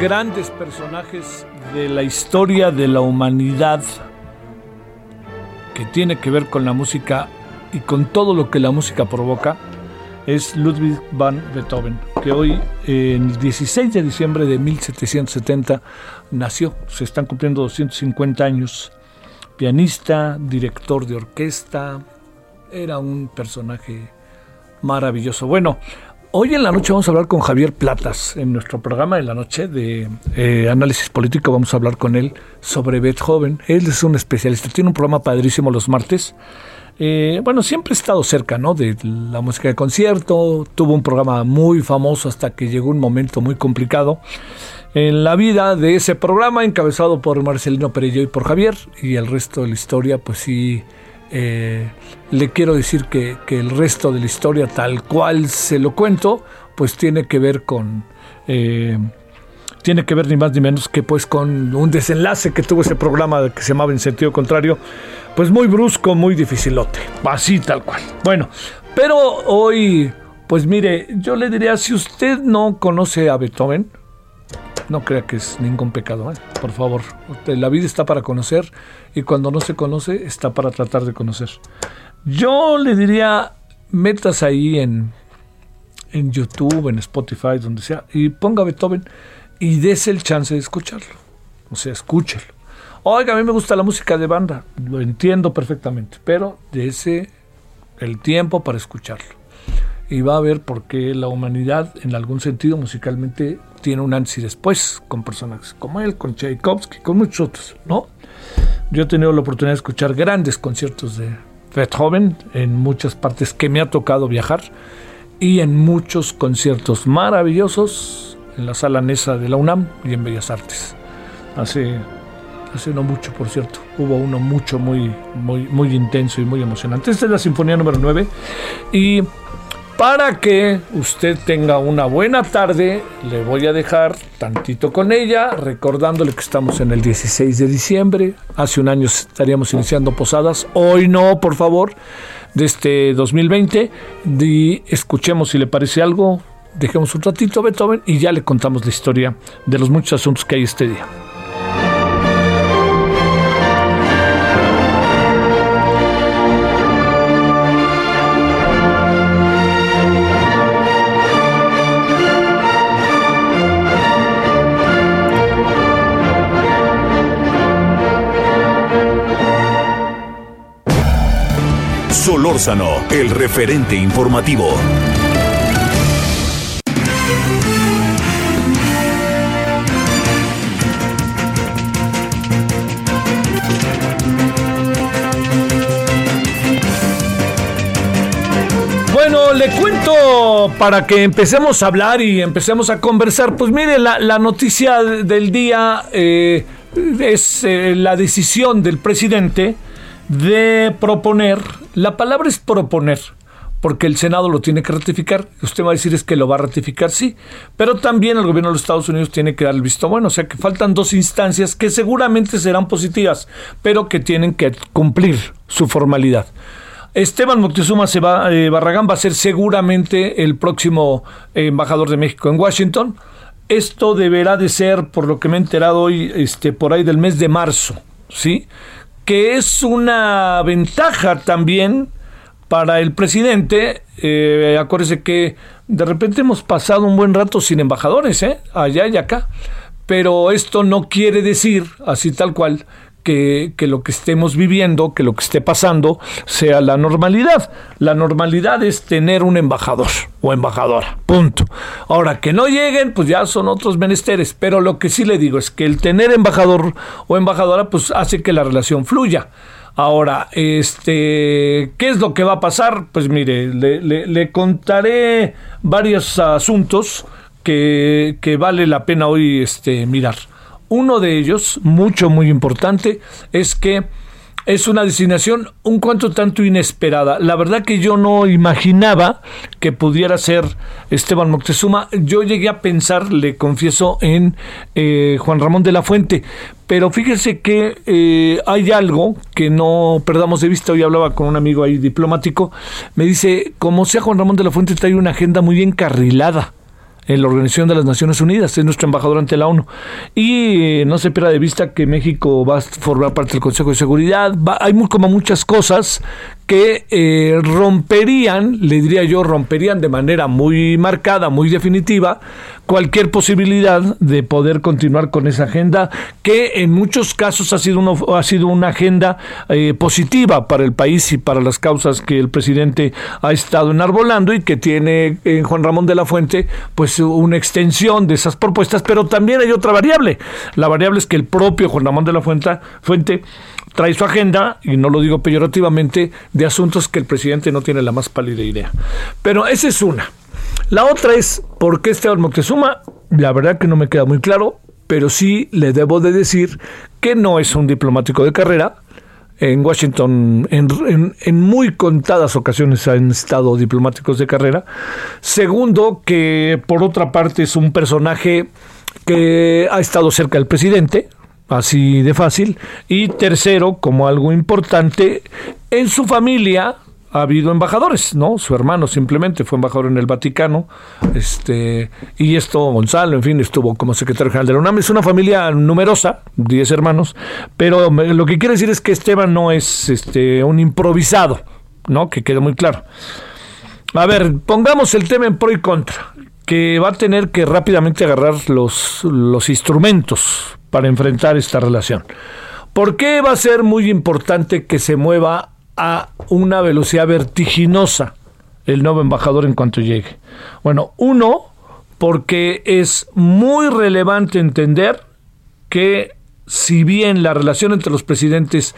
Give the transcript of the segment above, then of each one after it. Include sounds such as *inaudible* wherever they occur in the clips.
Grandes personajes de la historia de la humanidad que tiene que ver con la música y con todo lo que la música provoca es Ludwig van Beethoven, que hoy, el 16 de diciembre de 1770, nació. Se están cumpliendo 250 años. Pianista, director de orquesta, era un personaje maravilloso. Bueno, hoy en la noche vamos a hablar con Javier Platas. En nuestro programa de la noche de eh, análisis político vamos a hablar con él sobre Beethoven. Él es un especialista, tiene un programa padrísimo los martes. Eh, bueno, siempre he estado cerca, ¿no? De la música de concierto. Tuvo un programa muy famoso hasta que llegó un momento muy complicado en la vida de ese programa, encabezado por Marcelino Perello y por Javier. Y el resto de la historia, pues sí, eh, le quiero decir que, que el resto de la historia, tal cual se lo cuento, pues tiene que ver con... eh, tiene que ver ni más ni menos que pues con un desenlace que tuvo ese programa que se llamaba En sentido contrario, pues muy brusco, muy dificilote, así tal cual. Bueno, pero hoy, pues mire, yo le diría, si usted no conoce a Beethoven, no crea que es ningún pecado, ¿eh? por favor. La vida está para conocer y cuando no se conoce está para tratar de conocer. Yo le diría, metas ahí en, en YouTube, en Spotify, donde sea, y ponga Beethoven y dese el chance de escucharlo. O sea, escúchelo. Oiga, a mí me gusta la música de banda, lo entiendo perfectamente, pero dese el tiempo para escucharlo. Y va a ver por qué la humanidad, en algún sentido, musicalmente, tiene un antes y después, con personajes como él, con Tchaikovsky, con muchos otros, ¿no? Yo he tenido la oportunidad de escuchar grandes conciertos de Beethoven en muchas partes que me ha tocado viajar y en muchos conciertos maravillosos en la sala Nesa de la UNAM y en Bellas Artes. Hace, hace no mucho, por cierto, hubo uno mucho, muy, muy, muy intenso y muy emocionante. Esta es la Sinfonía número 9 y para que usted tenga una buena tarde, le voy a dejar tantito con ella, recordándole que estamos en el 16 de diciembre. Hace un año estaríamos iniciando posadas. Hoy no, por favor, de este 2020. Y escuchemos si le parece algo. Dejemos un ratito a Beethoven y ya le contamos la historia de los muchos asuntos que hay este día. El referente informativo. Bueno, le cuento para que empecemos a hablar y empecemos a conversar. Pues mire, la, noticia del día eh, es eh, la decisión del presidente de proponer, la palabra es proponer, porque el Senado lo tiene que ratificar. Usted va a decir es que lo va a ratificar, sí, pero también el gobierno de los Estados Unidos tiene que dar el visto bueno, o sea que faltan dos instancias que seguramente serán positivas, pero que tienen que cumplir su formalidad. Esteban Moctezuma se va, eh, Barragán va a ser seguramente el próximo embajador de México en Washington. Esto deberá de ser, por lo que me he enterado hoy, este, por ahí del mes de marzo, ¿sí? Que es una ventaja también para el presidente. Eh, acuérdese que de repente hemos pasado un buen rato sin embajadores, ¿eh? allá y acá. Pero esto no quiere decir, así tal cual, que, lo que estemos viviendo, que lo que esté pasando, sea la normalidad. La normalidad es tener un embajador o embajadora, punto. Ahora, que no lleguen, pues ya son otros menesteres, pero lo que sí le digo es que el tener embajador o embajadora, pues hace que la relación fluya. Ahora, este, ¿qué es lo que va a pasar? Pues mire, le, contaré varios asuntos que, que, vale la pena hoy este, mirar. Uno de ellos, mucho, muy importante, es que es una designación un cuanto tanto inesperada. La verdad que yo no imaginaba que pudiera ser Esteban Moctezuma. Yo llegué a pensar, le confieso, en eh, Juan Ramón de la Fuente. Pero fíjese que eh, hay algo que no perdamos de vista. Hoy hablaba con un amigo ahí diplomático. Me dice, como sea Juan Ramón de la Fuente, trae una agenda muy encarrilada en la Organización de las Naciones Unidas, es nuestro embajador ante la ONU. Y eh, no se pierda de vista que México va a formar parte del Consejo de Seguridad. hay muy, como muchas cosas que eh, romperían, le diría yo, romperían de manera muy marcada, muy definitiva, cualquier posibilidad de poder continuar con esa agenda, que en muchos casos ha sido, uno, ha sido una agenda eh, positiva para el país y para las causas que el presidente ha estado enarbolando y que tiene en Juan Ramón de la Fuente, pues una extensión de esas propuestas, pero también hay otra variable. La variable es que el propio Juan Ramón de la Fuente, Fuente trae su agenda, y no lo digo peyorativamente, de asuntos que el presidente no tiene la más pálida idea. Pero esa es una. La otra es, ¿por qué Esteban Moctezuma? La verdad que no me queda muy claro, pero sí le debo de decir que no es un diplomático de carrera. En Washington, en, en muy contadas ocasiones han estado diplomáticos de carrera. Segundo, que por otra parte es un personaje que ha estado cerca del presidente, así de fácil. Y tercero, como algo importante, en su familia ha habido embajadores, ¿no? Su hermano simplemente fue embajador en el Vaticano, este, y esto Gonzalo, en fin, estuvo como secretario general de la UNAM. Es una familia numerosa, 10 hermanos, pero lo que quiere decir es que Esteban no es este, un improvisado, ¿no? Que quede muy claro. A ver, pongamos el tema en pro y contra, que va a tener que rápidamente agarrar los, los instrumentos para enfrentar esta relación. ¿Por qué va a ser muy importante que se mueva a una velocidad vertiginosa el nuevo embajador en cuanto llegue? Bueno, uno, porque es muy relevante entender que si bien la relación entre los presidentes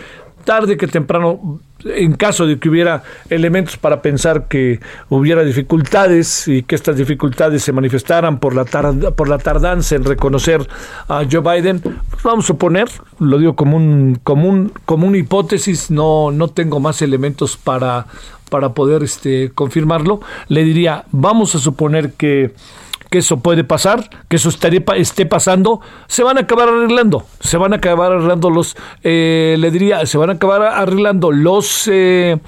tarde que temprano, en caso de que hubiera elementos para pensar que hubiera dificultades y que estas dificultades se manifestaran por la, por la tardanza en reconocer a Joe Biden, pues vamos a suponer, lo digo como un, como un, como una hipótesis, no, no tengo más elementos para, para poder este, confirmarlo, le diría, vamos a suponer que eso puede pasar, que eso estaría, esté pasando, se van a acabar arreglando, se van a acabar arreglando los, eh, le diría, se van a acabar arreglando los... Eh,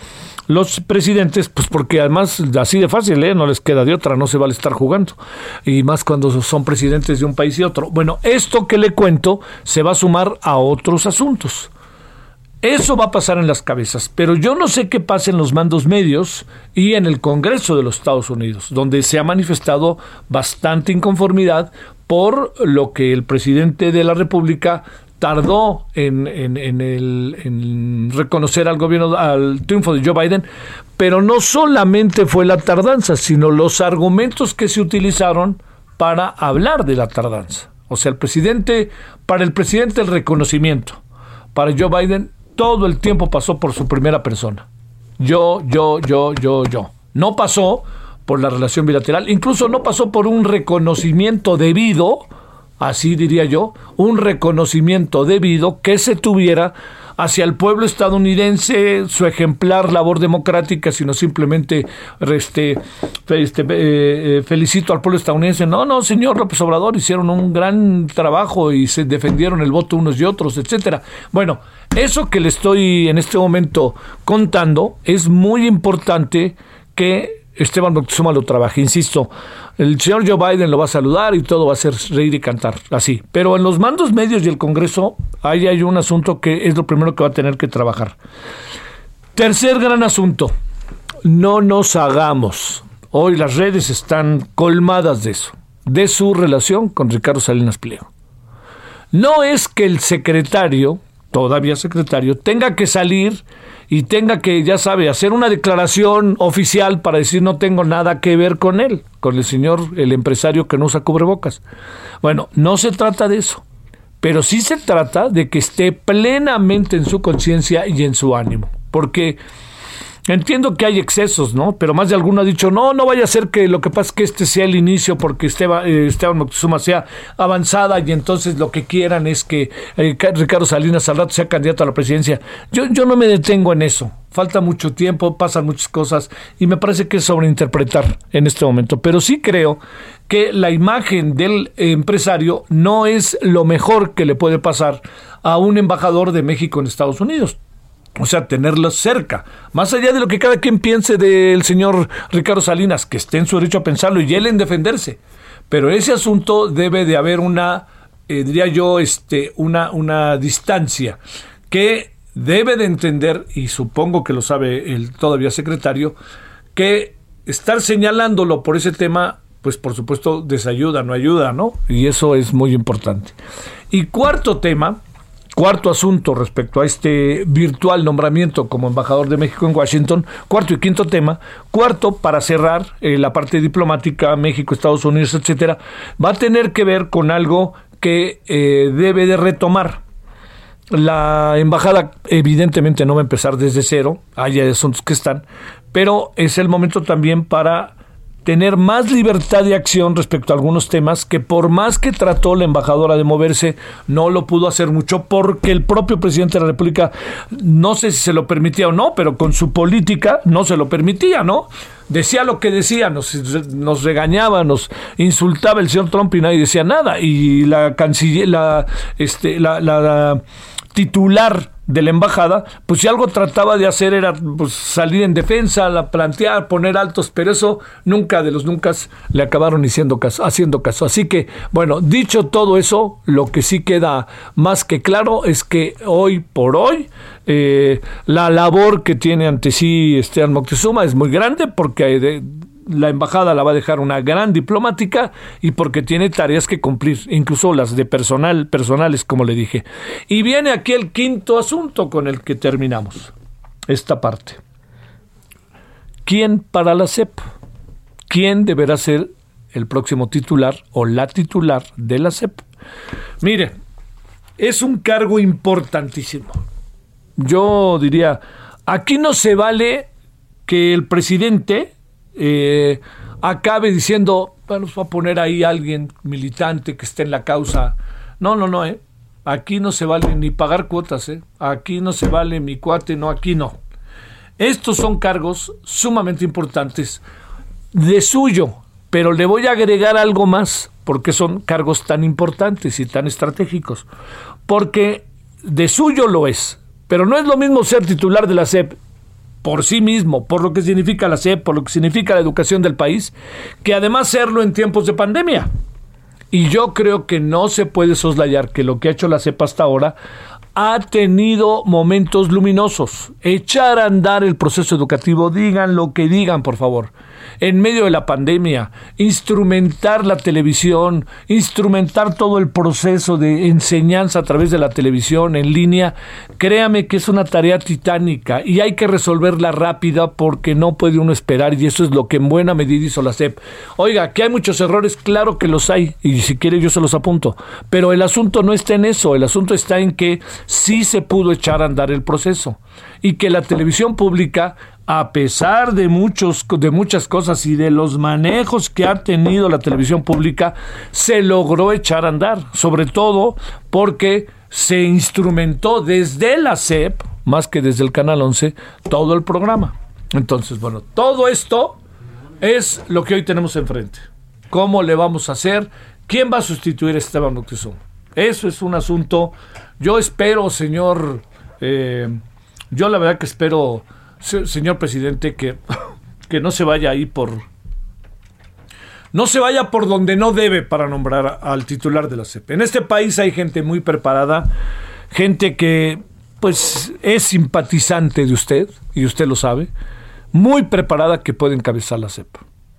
los presidentes, pues porque además así de fácil, ¿eh? no les queda de otra, no se vale estar jugando. Y más cuando son presidentes de un país y otro. Bueno, esto que le cuento se va a sumar a otros asuntos. Eso va a pasar en las cabezas, pero yo no sé qué pasa en los mandos medios y en el Congreso de los Estados Unidos, donde se ha manifestado bastante inconformidad por lo que el presidente de la República tardó en, en, reconocer al gobierno, al triunfo de Joe Biden, pero no solamente fue la tardanza, sino los argumentos que se utilizaron para hablar de la tardanza. O sea, el presidente, para el presidente el reconocimiento, para Joe Biden todo el tiempo pasó por su primera persona. Yo, yo, yo, yo, yo. No pasó por la relación bilateral, incluso no pasó por un reconocimiento debido así diría yo, un reconocimiento debido que se tuviera hacia el pueblo estadounidense su ejemplar labor democrática, sino simplemente este, este eh, eh, felicito al pueblo estadounidense. No, no, señor López Obrador, hicieron un gran trabajo y se defendieron el voto unos y otros, etcétera. Bueno, eso que le estoy en este momento contando es muy importante que Esteban Moctezuma lo trabaje. Insisto, el señor Joe Biden lo va a saludar y todo va a ser reír y cantar, así. Pero en los mandos medios y el Congreso, ahí hay un asunto que es lo primero que va a tener que trabajar. Tercer gran asunto, no nos hagamos. Hoy las redes están colmadas de eso, de su relación con Ricardo Salinas Pliego. No es que el secretario, todavía secretario, tenga que salir y tenga que, ya sabe, hacer una declaración oficial para decir no tengo nada que ver con él, con el señor, el empresario que no usa cubrebocas. Bueno, no se trata de eso, pero sí se trata de que esté plenamente en su conciencia y en su ánimo, porque Entiendo que hay excesos, ¿no? Pero más de alguno ha dicho, no, no vaya a ser que lo que pasa es que este sea el inicio porque Esteban, eh, Esteban Moctezuma sea avanzada y entonces lo que quieran es que eh, Ricardo Salinas al rato sea candidato a la presidencia. Yo, yo no me detengo en eso. Falta mucho tiempo, pasan muchas cosas y me parece que es sobreinterpretar en este momento. Pero sí creo que la imagen del empresario no es lo mejor que le puede pasar a un embajador de México en Estados Unidos. O sea, tenerlos cerca. Más allá de lo que cada quien piense del señor Ricardo Salinas, que esté en su derecho a pensarlo y él en defenderse. Pero ese asunto debe de haber una, eh, diría yo, este, una, una distancia que debe de entender, y supongo que lo sabe el todavía secretario, que estar señalándolo por ese tema, pues por supuesto desayuda, no ayuda, ¿no? Y eso es muy importante. Y cuarto tema, Cuarto asunto respecto a este virtual nombramiento como embajador de México en Washington. Cuarto y quinto tema. Cuarto, para cerrar eh, la parte diplomática, México, Estados Unidos, etcétera, va a tener que ver con algo que eh, debe de retomar. La embajada evidentemente no va a empezar desde cero, hay asuntos que están, pero es el momento también para tener más libertad de acción respecto a algunos temas que por más que trató la embajadora de moverse, no lo pudo hacer mucho porque el propio presidente de la República, no sé si se lo permitía o no, pero con su política no se lo permitía, ¿no? Decía lo que decía, nos, regañaba, nos insultaba el señor Trump y nadie decía nada. Y la canciller, la, este, la titular de la embajada, pues si algo trataba de hacer era pues, salir en defensa, la plantear, poner altos, pero eso nunca de los nunca le acabaron haciendo caso, haciendo caso. Así que, bueno, dicho todo eso, lo que sí queda más que claro es que hoy por hoy eh, la labor que tiene ante sí Esteban Moctezuma es muy grande porque de, la embajada la va a dejar una gran diplomática y porque tiene tareas que cumplir, incluso las de personal, personales, como le dije. Y viene aquí el quinto asunto con el que terminamos esta parte. ¿Quién para la CEP? ¿Quién deberá ser el próximo titular o la titular de la CEP? Mire, es un cargo importantísimo. Yo diría, aquí no se vale que el presidente eh, acabe diciendo, bueno, va a poner ahí a alguien militante que esté en la causa. No, no, no, ¿eh? Aquí no se vale ni pagar cuotas, ¿eh? Aquí no se vale mi cuate, no, aquí no. Estos son cargos sumamente importantes de suyo, pero le voy a agregar algo más, porque son cargos tan importantes y tan estratégicos. Porque de suyo lo es, pero no es lo mismo ser titular de la SEP por sí mismo, por lo que significa la SEP, por lo que significa la educación del país, que además serlo en tiempos de pandemia. Y yo creo que no se puede soslayar que lo que ha hecho la CEP hasta ahora ha tenido momentos luminosos. Echar a andar el proceso educativo, digan lo que digan, por favor. En medio de la pandemia, instrumentar la televisión, instrumentar todo el proceso de enseñanza a través de la televisión en línea, créame que es una tarea titánica y hay que resolverla rápida porque no puede uno esperar y eso es lo que en buena medida hizo la SEP. Oiga, que hay muchos errores, claro que los hay y si quiere yo se los apunto, pero el asunto no está en eso, el asunto está en que sí se pudo echar a andar el proceso y que la televisión pública a pesar de muchos de muchas cosas y de los manejos que ha tenido la televisión pública se logró echar a andar, sobre todo porque se instrumentó desde la SEP, más que desde el canal 11, todo el programa. Entonces, bueno, todo esto es lo que hoy tenemos enfrente. ¿Cómo le vamos a hacer? ¿Quién va a sustituir a Esteban Moctezuma? Eso es un asunto. Yo espero, señor, eh, yo la verdad que espero señor presidente, que, que no se vaya ahí por... No se vaya por donde no debe para nombrar al titular de la CEP. En este país hay gente muy preparada, gente que pues es simpatizante de usted, y usted lo sabe, muy preparada que puede encabezar la CEP.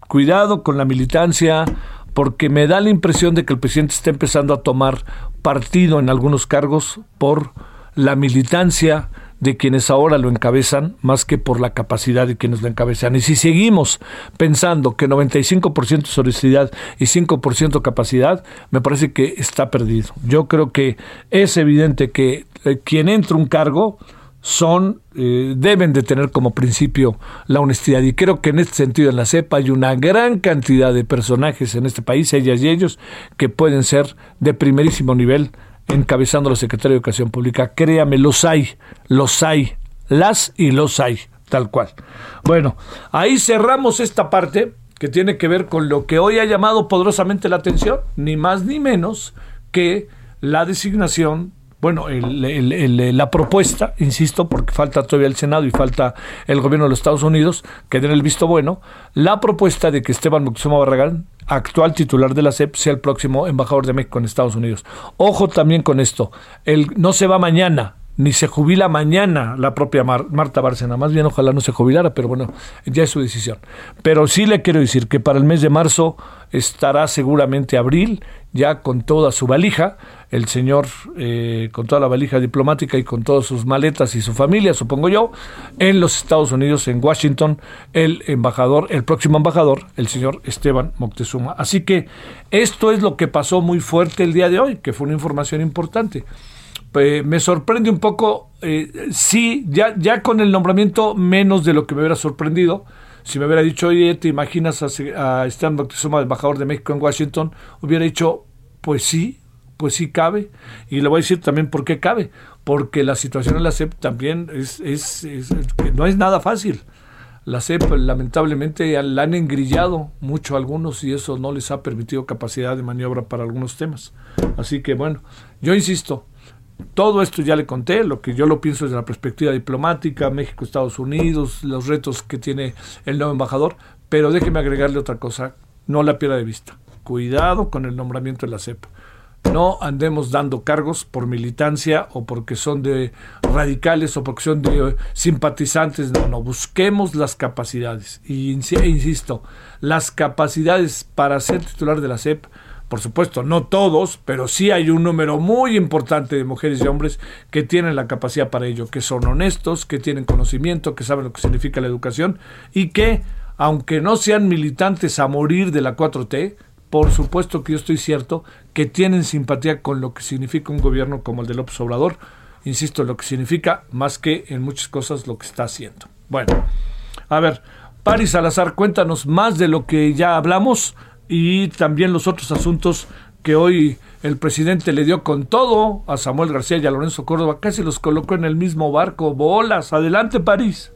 Cuidado con la militancia, porque me da la impresión de que el presidente está empezando a tomar partido en algunos cargos por la militancia de quienes ahora lo encabezan más que por la capacidad de quienes lo encabezan. Y si seguimos pensando que 95% solicidad y 5% capacidad, me parece que está perdido. Yo creo que es evidente que eh, quien entra un cargo son eh, deben de tener como principio la honestidad y creo que en este sentido en la CEPA hay una gran cantidad de personajes en este país, ellas y ellos, que pueden ser de primerísimo nivel encabezando la Secretaría de Educación Pública. Créame, los hay, los hay, las y los hay, tal cual. Bueno, ahí cerramos esta parte que tiene que ver con lo que hoy ha llamado poderosamente la atención, ni más ni menos que la designación bueno, la propuesta, insisto, porque falta todavía el Senado y falta el gobierno de los Estados Unidos que den el visto bueno, la propuesta de que Esteban Moctezuma Barragán, actual titular de la CEP, sea el próximo embajador de México en Estados Unidos. Ojo también con esto, el, no se va mañana, ni se jubila mañana la propia Marta Bárcena. Más bien, ojalá no se jubilara, pero bueno, ya es su decisión. Pero sí le quiero decir que para el mes de marzo estará seguramente abril, ya con toda su valija, el señor eh, con toda la valija diplomática y con todas sus maletas y su familia, supongo yo, en los Estados Unidos, en Washington, el embajador, el próximo embajador, el señor Esteban Moctezuma. Así que esto es lo que pasó muy fuerte el día de hoy, que fue una información importante. Eh, me sorprende un poco, eh, sí, ya, con el nombramiento menos de lo que me hubiera sorprendido. Si me hubiera dicho, oye, ¿te imaginas a, a Esteban Moctezuma, embajador de México en Washington? Hubiera dicho, pues sí, pues sí cabe. Y le voy a decir también por qué cabe. Porque la situación en la CEP también es, es, no es nada fácil. La CEP lamentablemente la han engrillado mucho algunos y eso no les ha permitido capacidad de maniobra para algunos temas. Así que bueno, yo insisto, todo esto ya le conté, lo que yo lo pienso desde la perspectiva diplomática, México, Estados Unidos, los retos que tiene el nuevo embajador, pero déjeme agregarle otra cosa, no la pierda de vista. Cuidado con el nombramiento de la CEP. No andemos dando cargos por militancia o porque son de radicales o porque son de simpatizantes. No, no, busquemos las capacidades. Y insisto, las capacidades para ser titular de la CEP por supuesto, no todos, pero sí hay un número muy importante de mujeres y hombres que tienen la capacidad para ello, que son honestos, que tienen conocimiento, que saben lo que significa la educación y que, aunque no sean militantes a morir de la 4T, por supuesto que yo estoy cierto que tienen simpatía con lo que significa un gobierno como el de López Obrador, insisto, lo que significa más que en muchas cosas lo que está haciendo. Bueno, a ver, Paris Salazar, cuéntanos más de lo que ya hablamos y también los otros asuntos que hoy el presidente le dio con todo a Samuel García y a Lorenzo Córdoba, casi los colocó en el mismo barco. Bolas, adelante París.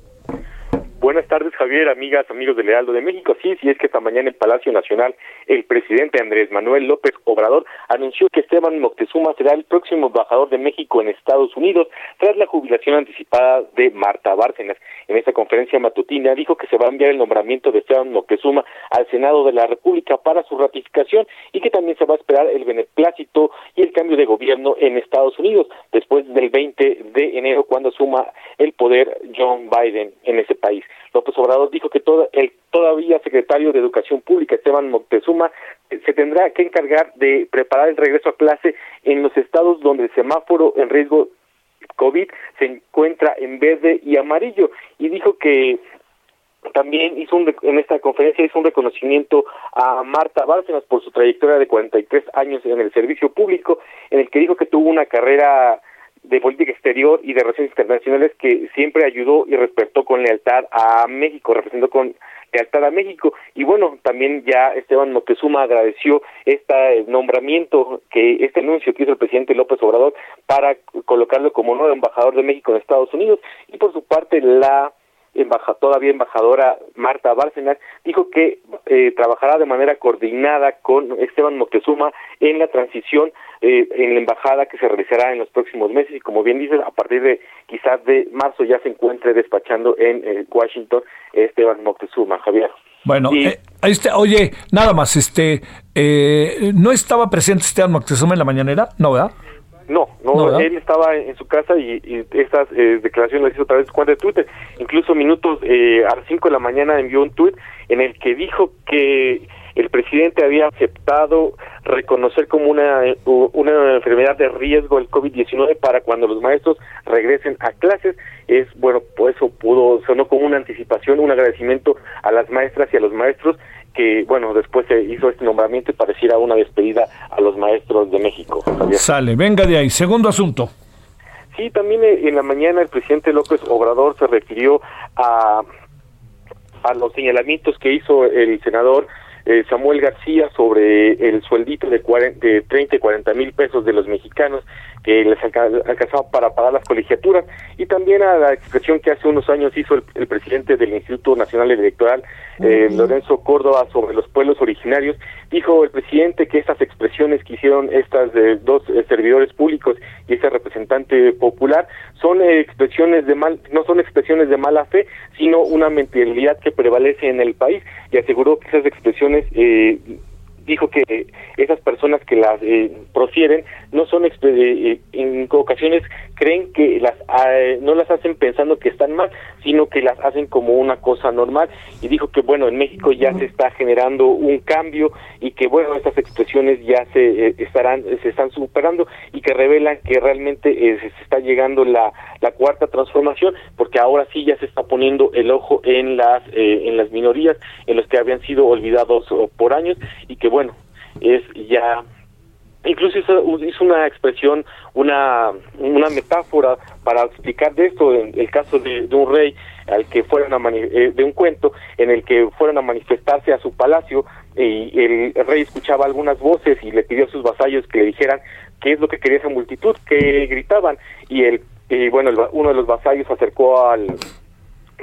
Buenas tardes, Javier, amigas, amigos del Heraldo de México. Sí, sí, es que esta mañana en Palacio Nacional el presidente Andrés Manuel López Obrador anunció que Esteban Moctezuma será el próximo embajador de México en Estados Unidos tras la jubilación anticipada de Marta Bárcenas. En esta conferencia matutina dijo que se va a enviar el nombramiento de Esteban Moctezuma al Senado de la República para su ratificación y que también se va a esperar el beneplácito y el cambio de gobierno en Estados Unidos después del 20 de enero cuando asuma el poder John Biden en ese país. López Obrador dijo que todo, el todavía secretario de Educación Pública, Esteban Moctezuma, se tendrá que encargar de preparar el regreso a clase en los estados donde el semáforo en riesgo COVID se encuentra en verde y amarillo. Y dijo que también hizo un, en esta conferencia hizo un reconocimiento a Marta Bárcenas por su trayectoria de 43 años en el servicio público, en el que dijo que tuvo una carrera de política exterior y de relaciones internacionales que siempre ayudó y respetó con lealtad a México, representó con lealtad a México. Y bueno, también ya Esteban Moctezuma agradeció este nombramiento, que este anuncio que hizo el presidente López Obrador para colocarlo como nuevo embajador de México en Estados Unidos. Y por su parte, la embajadora, todavía embajadora Marta Bárcenas, dijo que eh, trabajará de manera coordinada con Esteban Moctezuma en la transición eh, en la embajada que se realizará en los próximos meses y como bien dices, a partir de quizás de marzo ya se encuentre despachando en eh, Washington Esteban Moctezuma, Javier. Bueno, este, oye, nada más, este, ¿no estaba presente Esteban Moctezuma en la mañanera? No, ¿verdad? No, no, él estaba en su casa y, estas eh, declaraciones las hizo a través de su cuenta de Twitter. Incluso minutos eh, a las 5 de la mañana envió un tweet en el que dijo que el presidente había aceptado reconocer como una, una enfermedad de riesgo el COVID-19 para cuando los maestros regresen a clases. Es bueno, pues eso pudo, sonó como una anticipación, un agradecimiento a las maestras y a los maestros que, bueno, después se hizo este nombramiento y pareciera una despedida a los maestros de México. Sale, venga de ahí. Segundo asunto. Sí, también eh, en la mañana el presidente López Obrador se refirió a, a los señalamientos que hizo el senador eh, Samuel García sobre el sueldito de, 40, de 30 y 40 mil pesos de los mexicanos que les alcanzaba para pagar las colegiaturas y también a la expresión que hace unos años hizo el, presidente del Instituto Nacional Electoral, eh, Lorenzo Córdoba, sobre los pueblos originarios. Dijo el presidente que estas expresiones que hicieron estas de dos eh, servidores públicos y ese representante popular son expresiones de mal, no son expresiones de mala fe, sino una mentalidad que prevalece en el país y aseguró que esas expresiones eh, dijo que esas personas que las eh, profieren no son eh, en ocasiones creen que las ah, no las hacen pensando que están mal sino que las hacen como una cosa normal. Y dijo que bueno en México ya se está generando un cambio y que bueno estas expresiones ya se eh, estarán se están superando y que revelan que realmente se está llegando la la cuarta transformación porque ahora sí ya se está poniendo el ojo en las en las minorías en los que habían sido olvidados por años y que bueno, es ya incluso hizo, una expresión, una, una metáfora para explicar de esto, en el caso de, un rey al que fueron a eh, de un cuento en el que fueron a manifestarse a su palacio y el, rey escuchaba algunas voces y le pidió a sus vasallos que le dijeran qué es lo que quería esa multitud, que gritaban. Y el y bueno, uno de los vasallos se acercó al,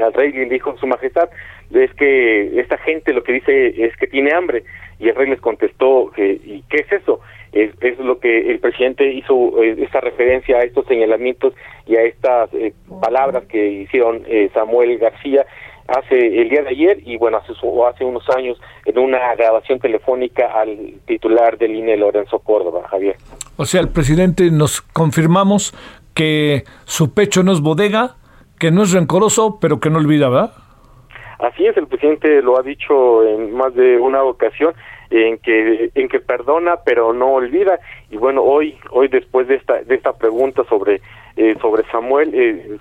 al rey y le dijo, su majestad, es que esta gente lo que dice es que tiene hambre y el rey les contestó que y qué es eso es, lo que el presidente hizo eh, esta referencia a estos señalamientos y a estas eh, palabras que hicieron eh, Samuel García hace el día de ayer y bueno hace hace unos años en una grabación telefónica al titular del INE Lorenzo Córdoba Javier. O sea el presidente nos confirmamos que su pecho no es bodega que no es rencoroso pero que no olvida verdad Así es, el presidente lo ha dicho en más de una ocasión en que en que perdona pero no olvida. Y bueno hoy hoy después de esta de esta pregunta sobre eh, sobre Samuel, eh,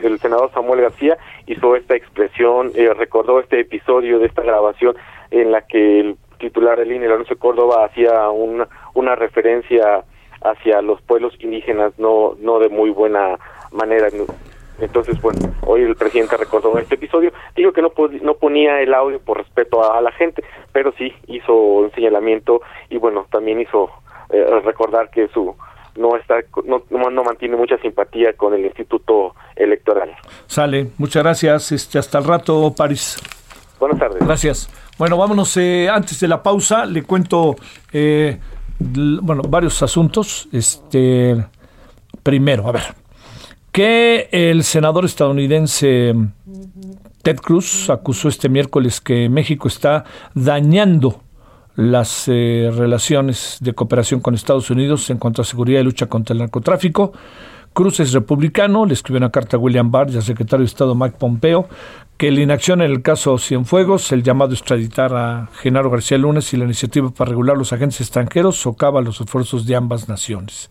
el, senador Samuel García hizo esta expresión eh, recordó este episodio de esta grabación en la que el titular del INE Lorenzo Córdoba hacía una una referencia hacia los pueblos indígenas no no de muy buena manera entonces, bueno, hoy el presidente recordó este episodio. Digo que no, no ponía el audio por respeto a, la gente, pero sí hizo un señalamiento y bueno, también hizo eh, recordar que su no está no, no mantiene mucha simpatía con el Instituto Electoral. Sale, muchas gracias. Este, hasta el rato, París. Buenas tardes. Gracias. Bueno, vámonos. Eh, antes de la pausa, le cuento eh, bueno varios asuntos. Este primero, a ver que el senador estadounidense Ted Cruz acusó este miércoles que México está dañando las eh, relaciones de cooperación con Estados Unidos en cuanto a seguridad y lucha contra el narcotráfico. Cruz es republicano, le escribió una carta a William Barr y al secretario de Estado Mike Pompeo que la inacción en el caso Cienfuegos, el llamado a extraditar a Genaro García Lunes y la iniciativa para regular los agentes extranjeros socava los esfuerzos de ambas naciones.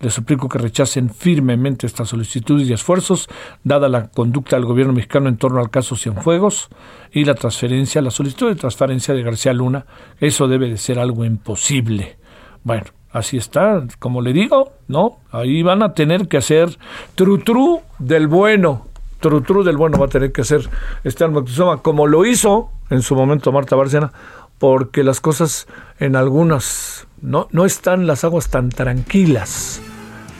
Les suplico que rechacen firmemente estas solicitudes y esfuerzos, dada la conducta del gobierno mexicano en torno al caso Cienfuegos y la transferencia, la solicitud de transferencia de García Luna. Eso debe de ser algo imposible. Bueno, así está, como le digo, ¿no? Ahí van a tener que hacer tru tru del bueno, Trutru del bueno va a tener que hacer este Moctezuma, como lo hizo en su momento Marta Bárcena, porque las cosas en algunas no, no están las aguas tan tranquilas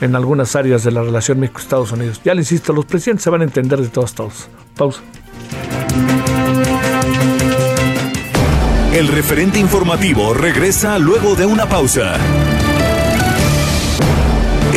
en algunas áreas de la relación México-Estados Unidos. Ya le insisto, los presidentes se van a entender de todos todos. Pausa. El referente informativo regresa luego de una pausa.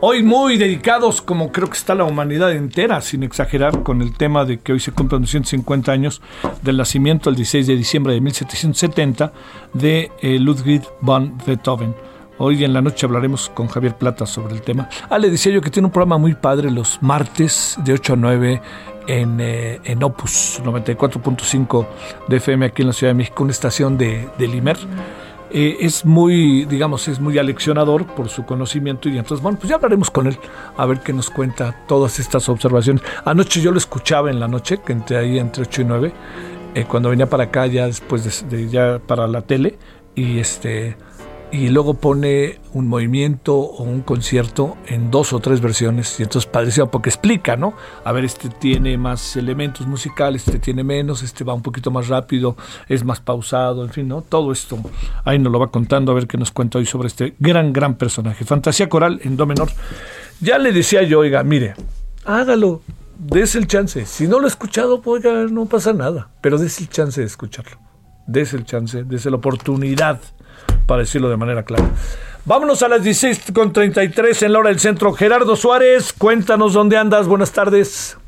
Hoy muy dedicados, como creo que está la humanidad entera, sin exagerar, con el tema de que hoy se cumplen 250 años del nacimiento, el 16 de diciembre de 1770, de eh, Ludwig van Beethoven. Hoy en la noche hablaremos con Javier Plata sobre el tema. Ah, le decía yo que tiene un programa muy padre los martes de 8 a 9 en, eh, en Opus 94.5 de FM aquí en la Ciudad de México, una estación de, de Limer. Eh, es muy, digamos, es muy aleccionador por su conocimiento y entonces, bueno, pues ya hablaremos con él a ver qué nos cuenta todas estas observaciones. Anoche yo lo escuchaba en la noche, que entre ahí entre 8 y 9, eh, cuando venía para acá ya después de, ya para la tele y este y luego pone un movimiento o un concierto en dos o tres versiones y entonces padrísimo porque explica, ¿no? A ver, este tiene más elementos musicales, este tiene menos, este va un poquito más rápido, es más pausado, en fin, ¿no? Todo esto ahí nos lo va contando, a ver qué nos cuenta hoy sobre este gran, gran personaje. Fantasía coral en do menor. Ya le decía yo, oiga, mire, hágalo, des el chance. Si no lo he escuchado, oiga, no pasa nada, pero des el chance de escucharlo. Des el chance, des la oportunidad para decirlo de manera clara. Vámonos a las 16.33 en la hora del centro. Gerardo Suárez, cuéntanos dónde andas. Buenas tardes.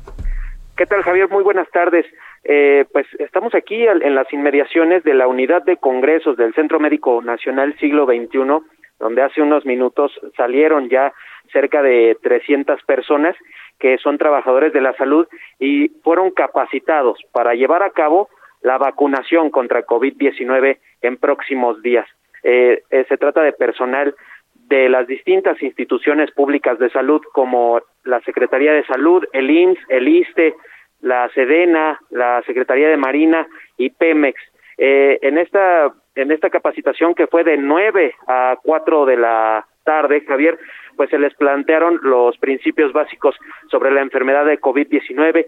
¿Qué tal, Javier? Muy buenas tardes. Eh, pues estamos aquí en las inmediaciones de la unidad de congresos del Centro Médico Nacional Siglo XXI, donde hace unos minutos salieron ya cerca de 300 personas que son trabajadores de la salud y fueron capacitados para llevar a cabo la vacunación contra COVID-19 en próximos días. Eh, eh, se trata de personal de las distintas instituciones públicas de salud como la Secretaría de Salud, el IMSS, el ISTE, la SEDENA, la Secretaría de Marina y Pemex. Eh, en esta en esta capacitación que fue de 9 a 4 de la tarde, Javier, pues se les plantearon los principios básicos sobre la enfermedad de COVID-19,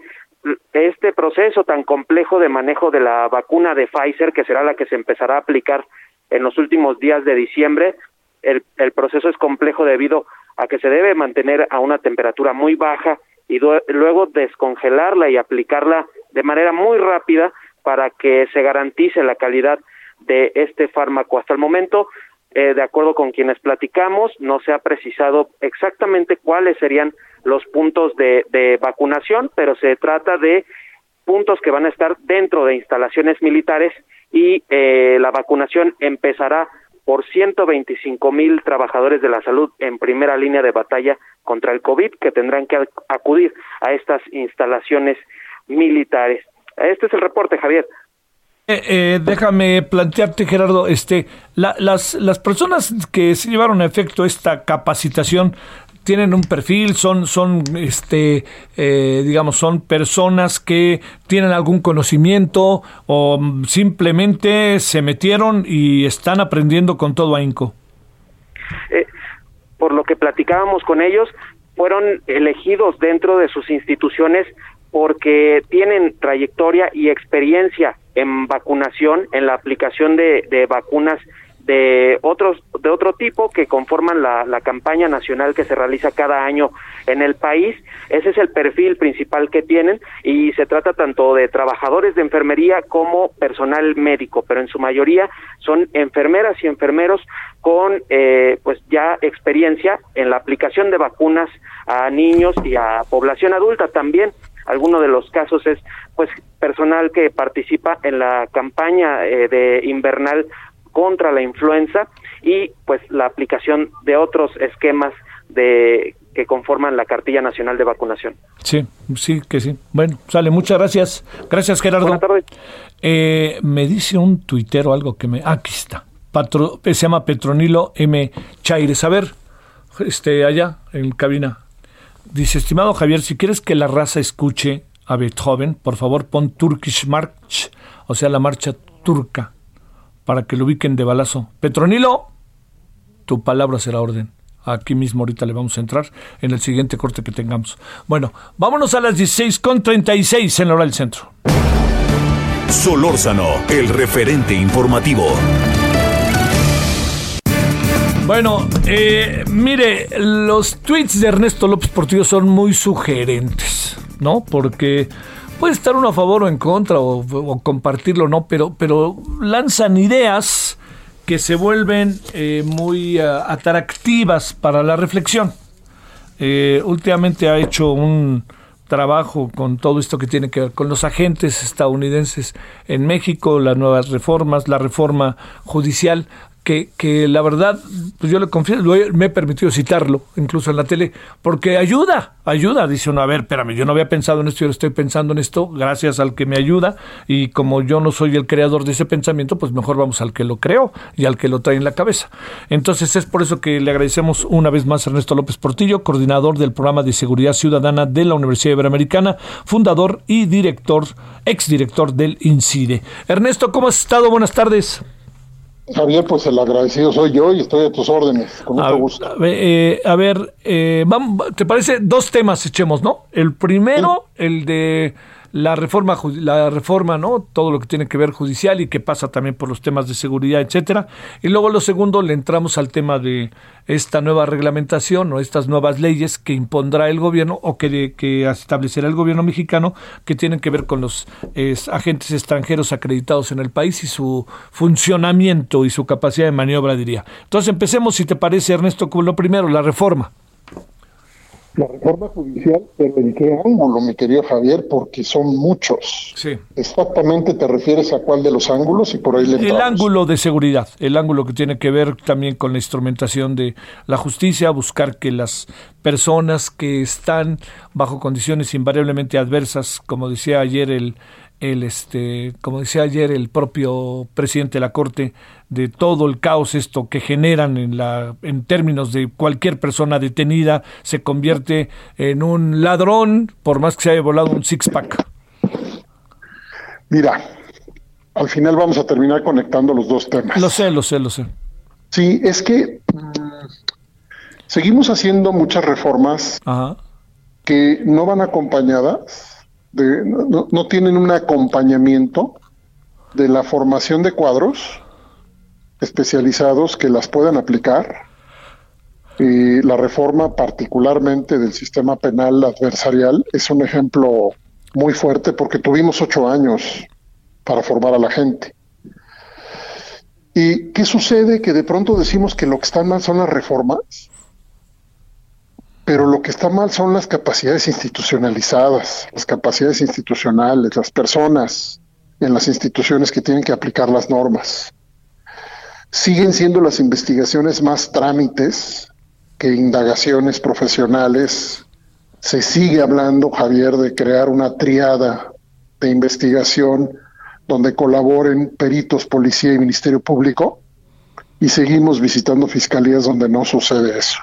este proceso tan complejo de manejo de la vacuna de Pfizer, que será la que se empezará a aplicar en los últimos días de diciembre, el, el proceso es complejo debido a que se debe mantener a una temperatura muy baja y luego descongelarla y aplicarla de manera muy rápida para que se garantice la calidad de este fármaco. Hasta el momento, eh, de acuerdo con quienes platicamos, no se ha precisado exactamente cuáles serían los puntos de, de vacunación, pero se trata de puntos que van a estar dentro de instalaciones militares y eh, la vacunación empezará por 125 mil trabajadores de la salud en primera línea de batalla contra el COVID que tendrán que acudir a estas instalaciones militares. Este es el reporte, Javier. Eh, eh, déjame plantearte, Gerardo, este, las, las personas que se llevaron a efecto esta capacitación tienen un perfil, son, son, este, eh, digamos, son personas que tienen algún conocimiento o simplemente se metieron y están aprendiendo con todo ahínco. Eh, por lo que platicábamos con ellos, fueron elegidos dentro de sus instituciones porque tienen trayectoria y experiencia en vacunación, en la aplicación de, de vacunas de otros de otro tipo que conforman la, la, campaña nacional que se realiza cada año en el país. Ese es el perfil principal que tienen y se trata tanto de trabajadores de enfermería como personal médico pero en su mayoría son enfermeras y enfermeros con eh, pues ya experiencia en la aplicación de vacunas a niños y a población adulta. También alguno de los casos es pues personal que participa en la campaña eh, de invernal contra la influenza y pues la aplicación de otros esquemas de que conforman la cartilla nacional de vacunación. Sí, sí que sí. Bueno, sale, muchas gracias. Gracias, Gerardo. Buenas tardes. Eh, me dice un tuitero algo que me... Aquí está. Patro, se llama Petronilo M. Chaires. A ver, este, allá en cabina. Dice, estimado Javier, si quieres que la raza escuche a Beethoven, por favor pon Turkish March, o sea, la marcha turca para que lo ubiquen de balazo. Petronilo, tu palabra será orden. Aquí mismo ahorita le vamos a entrar en el siguiente corte que tengamos. Bueno, vámonos a las 16.36 en la hora del centro. Solórzano, el referente informativo. Bueno, eh, mire, los tweets de Ernesto López Portillo son muy sugerentes, ¿no? Porque puede estar uno a favor o en contra o, compartirlo no, pero, pero lanzan ideas que se vuelven eh, muy eh, atractivas para la reflexión. Eh, últimamente ha hecho un trabajo con todo esto que tiene que ver con los agentes estadounidenses en México, las nuevas reformas, la reforma judicial que, que la verdad, pues yo le confieso, me he permitido citarlo, incluso en la tele, porque ayuda, ayuda. Dice uno, a ver, espérame, yo no había pensado en esto, yo estoy pensando en esto gracias al que me ayuda, y como yo no soy el creador de ese pensamiento, pues mejor vamos al que lo creó y al que lo trae en la cabeza. Entonces es por eso que le agradecemos una vez más a Ernesto López Portillo, coordinador del programa de seguridad ciudadana de la Universidad Iberoamericana, fundador y director, exdirector del INCIDE. Ernesto, ¿cómo has estado? Buenas tardes. Javier, pues el agradecido soy yo y estoy a tus órdenes, con mucho gusto. A, eh, a ver, eh, vamos, ¿te parece? Dos temas echemos, ¿no? El primero, el de la reforma, la reforma, ¿no? Todo lo que tiene que ver judicial y que pasa también por los temas de seguridad, etcétera. Y luego lo segundo, le entramos al tema de esta nueva reglamentación o estas nuevas leyes que impondrá el gobierno o que, que establecerá el gobierno mexicano que tienen que ver con los agentes extranjeros acreditados en el país y su funcionamiento y su capacidad de maniobra, diría. Entonces empecemos, si te parece, Ernesto, con lo primero, la reforma. La reforma judicial, pero ¿en qué ángulo, mi querido Javier? Porque son muchos. Sí. Exactamente te refieres a cuál de los ángulos y por ahí le El ángulo de seguridad, el ángulo que tiene que ver también con la instrumentación de la justicia, buscar que las personas que están bajo condiciones invariablemente adversas, como decía ayer el, el este, como decía ayer el propio presidente de la Corte, de todo el caos esto que generan en la en términos de cualquier persona detenida se convierte en un ladrón por más que se haya volado un six pack. Mira, al final vamos a terminar conectando los dos temas. Lo sé, lo sé, lo sé. Sí, es que mm, seguimos haciendo muchas reformas que no van acompañadas de, no, tienen un acompañamiento de la formación de cuadros especializados que las puedan aplicar. Y la reforma particularmente del sistema penal adversarial es un ejemplo muy fuerte porque tuvimos ocho años para formar a la gente. ¿Y qué sucede? Que de pronto decimos que lo que está mal son las reformas, pero lo que está mal son las capacidades institucionalizadas, las capacidades institucionales, las personas en las instituciones que tienen que aplicar las normas. Siguen siendo las investigaciones más trámites que indagaciones profesionales. Se sigue hablando, Javier, de crear una triada de investigación donde colaboren peritos, policía y Ministerio Público, y seguimos visitando fiscalías donde no sucede eso.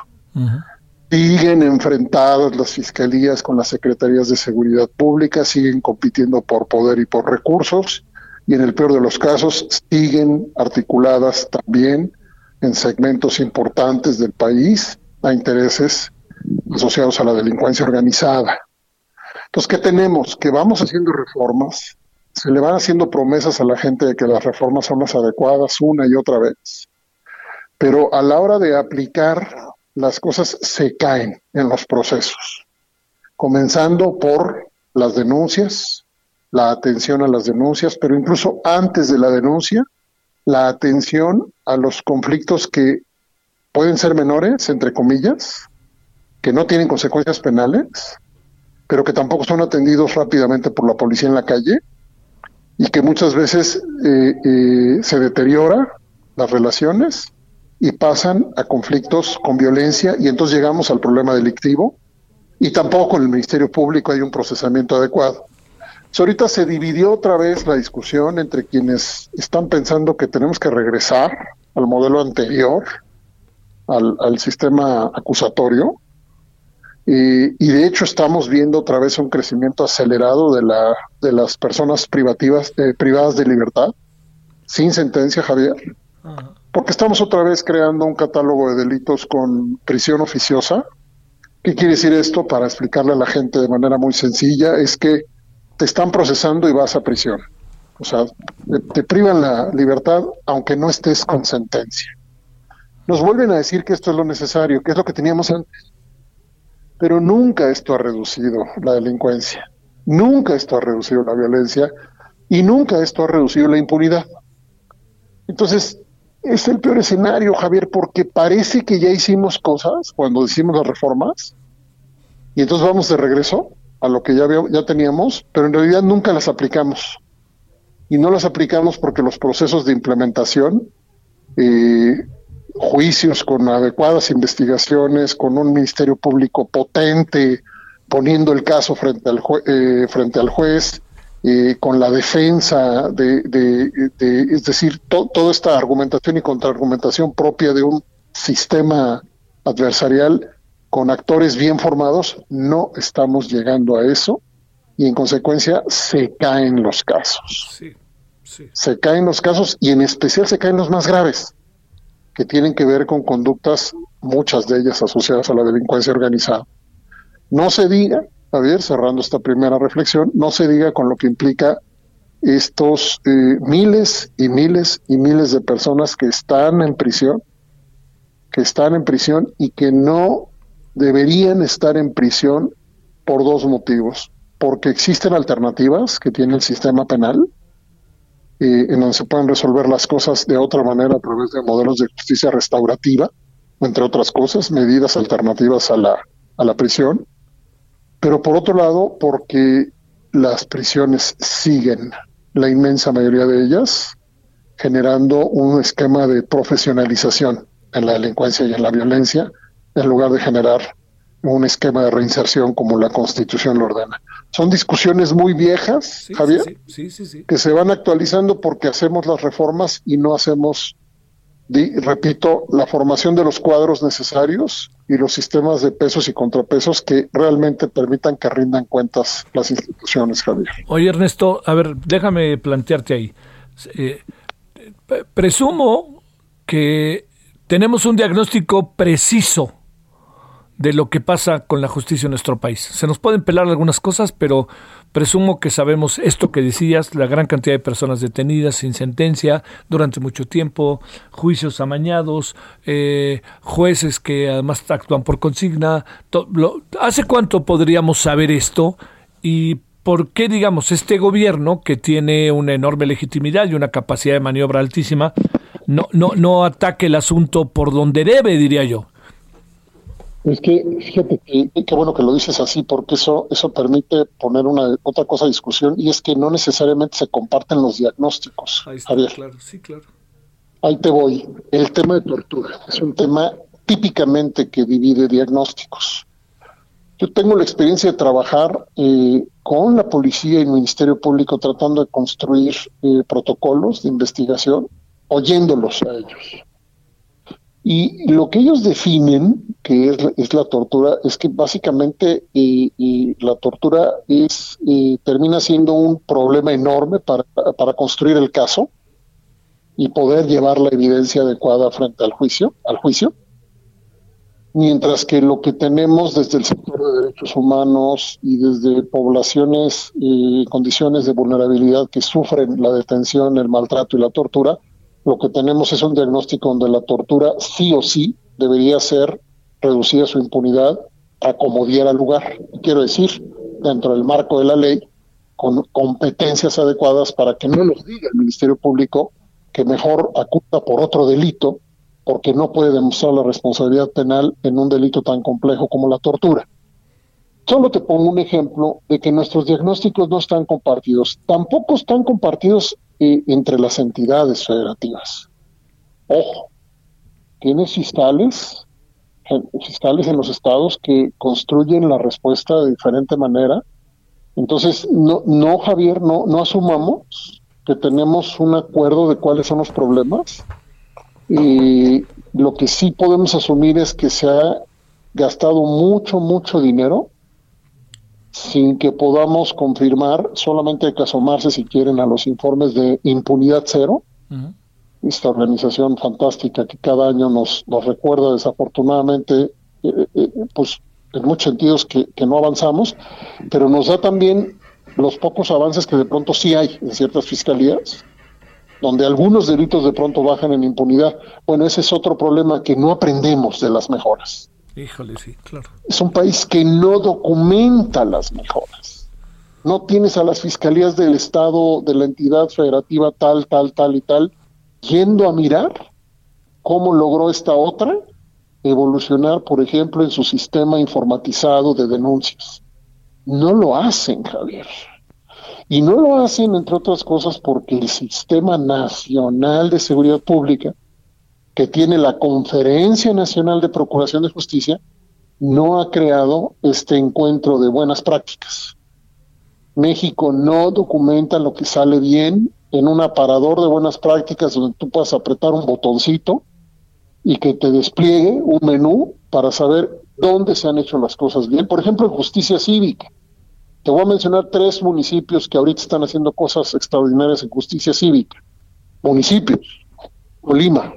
Siguen enfrentadas las fiscalías con las secretarías de seguridad pública, siguen compitiendo por poder y por recursos, y en el peor de los casos siguen articuladas también en segmentos importantes del país a intereses asociados a la delincuencia organizada. Entonces, ¿qué tenemos? Que vamos haciendo reformas, se le van haciendo promesas a la gente de que las reformas son las adecuadas una y otra vez, pero a la hora de aplicar las cosas se caen en los procesos, comenzando por las denuncias, la atención a las denuncias, pero incluso antes de la denuncia, la atención a los conflictos que pueden ser menores, entre comillas, que no tienen consecuencias penales, pero que tampoco son atendidos rápidamente por la policía en la calle y que muchas veces eh, eh, se deteriora las relaciones y pasan a conflictos con violencia y entonces llegamos al problema delictivo y tampoco en el Ministerio Público hay un procesamiento adecuado. ahorita se dividió otra vez la discusión entre quienes están pensando que tenemos que regresar al modelo anterior, al, sistema acusatorio, y de hecho estamos viendo otra vez un crecimiento acelerado de, la, de las personas privativas, eh, privadas de libertad, sin sentencia, Javier, porque estamos otra vez creando un catálogo de delitos con prisión oficiosa. ¿Qué quiere decir esto? Para explicarle a la gente de manera muy sencilla, es que te están procesando y vas a prisión. O sea, te privan la libertad aunque no estés con sentencia. Nos vuelven a decir que esto es lo necesario, que es lo que teníamos antes pero nunca esto ha reducido la delincuencia, nunca esto ha reducido la violencia y nunca esto ha reducido la impunidad. Entonces, es el peor escenario, Javier, porque parece que ya hicimos cosas cuando hicimos las reformas y entonces vamos de regreso a lo que ya, ya teníamos, pero en realidad nunca las aplicamos. Y no las aplicamos porque los procesos de implementación eh, juicios con adecuadas investigaciones, con un ministerio público potente, poniendo el caso frente al, eh, frente al juez, eh, con la defensa de, es decir, toda esta argumentación y contraargumentación propia de un sistema adversarial con actores bien formados, no estamos llegando a eso y en consecuencia se caen los casos. Se caen los casos y en especial se caen los más graves que tienen que ver con conductas, muchas de ellas asociadas a la delincuencia organizada. No se diga, Javier, cerrando esta primera reflexión, no se diga con lo que implica estos eh, miles y miles y miles de personas que están en prisión, que están en prisión y que no deberían estar en prisión por dos motivos. Porque existen alternativas que tiene el sistema penal, en donde se pueden resolver las cosas de otra manera a través de modelos de justicia restaurativa, entre otras cosas, medidas alternativas a la, a la prisión. Pero por otro lado, porque las prisiones siguen, la inmensa mayoría de ellas, generando un esquema de profesionalización en la delincuencia y en la violencia, en lugar de generar un esquema de reinserción como la Constitución lo ordena. Son discusiones muy viejas, Javier, que se van actualizando porque hacemos las reformas y no hacemos, repito, la formación de los cuadros necesarios y los sistemas de pesos y contrapesos que realmente permitan que rindan cuentas las instituciones, Javier. Oye, Ernesto, a ver, déjame plantearte ahí. Eh, presumo que tenemos un diagnóstico preciso de lo que pasa con la justicia en nuestro país. Se nos pueden pelar algunas cosas, pero presumo que sabemos esto que decías, la gran cantidad de personas detenidas sin sentencia durante mucho tiempo, juicios amañados, eh, jueces que además actúan por consigna. ¿Hace cuánto podríamos saber esto? Y ¿por qué, digamos, este gobierno, que tiene una enorme legitimidad y una capacidad de maniobra altísima, no, no, no ataque el asunto por donde debe, diría yo? Es que fíjate que qué bueno que lo dices así, porque eso eso permite poner una otra cosa a discusión y es que no necesariamente se comparten los diagnósticos. Ahí está, claro, sí, claro. Ahí te voy. El tema de tortura es un tema típicamente que divide diagnósticos. Yo tengo la experiencia de trabajar eh, con la policía y el Ministerio Público tratando de construir eh, protocolos de investigación, oyéndolos a ellos. Y lo que ellos definen, que es, la tortura, es que básicamente eh, la tortura es eh, termina siendo un problema enorme para, para construir el caso y poder llevar la evidencia adecuada frente al juicio, al juicio. Mientras que lo que tenemos desde el sector de derechos humanos y desde poblaciones eh, condiciones de vulnerabilidad que sufren la detención, el maltrato y la tortura, lo que tenemos es un diagnóstico donde la tortura sí o sí debería ser reducida su impunidad a como diera lugar. Quiero decir, dentro del marco de la ley, con competencias adecuadas para que no nos diga el Ministerio Público que mejor acusa por otro delito porque no puede demostrar la responsabilidad penal en un delito tan complejo como la tortura. Solo te pongo un ejemplo de que nuestros diagnósticos no están compartidos. Tampoco están compartidos entre las entidades federativas. Ojo, tienes fiscales, fiscales en los estados que construyen la respuesta de diferente manera. Entonces, no, no Javier, no, no asumamos que tenemos un acuerdo de cuáles son los problemas. Y lo que sí podemos asumir es que se ha gastado mucho, mucho dinero sin que podamos confirmar, solamente hay que asomarse si quieren a los informes de impunidad cero, esta organización fantástica que cada año nos, nos recuerda desafortunadamente, eh, eh, pues en muchos sentidos que, que, no avanzamos, pero nos da también los pocos avances que de pronto sí hay en ciertas fiscalías, donde algunos delitos de pronto bajan en impunidad. Bueno, ese es otro problema que no aprendemos de las mejoras. Híjole, sí, claro. Es un país que no documenta las mejoras. No tienes a las fiscalías del Estado, de la entidad federativa tal, tal, tal y tal, yendo a mirar cómo logró esta otra evolucionar, por ejemplo, en su sistema informatizado de denuncias. No lo hacen, Javier. Y no lo hacen, entre otras cosas, porque el Sistema Nacional de Seguridad Pública que tiene la Conferencia Nacional de Procuración de Justicia, no ha creado este encuentro de buenas prácticas. México no documenta lo que sale bien en un aparador de buenas prácticas donde tú puedas apretar un botoncito y que te despliegue un menú para saber dónde se han hecho las cosas bien. Por ejemplo, en justicia cívica. Te voy a mencionar tres municipios que ahorita están haciendo cosas extraordinarias en justicia cívica. Municipios. Colima,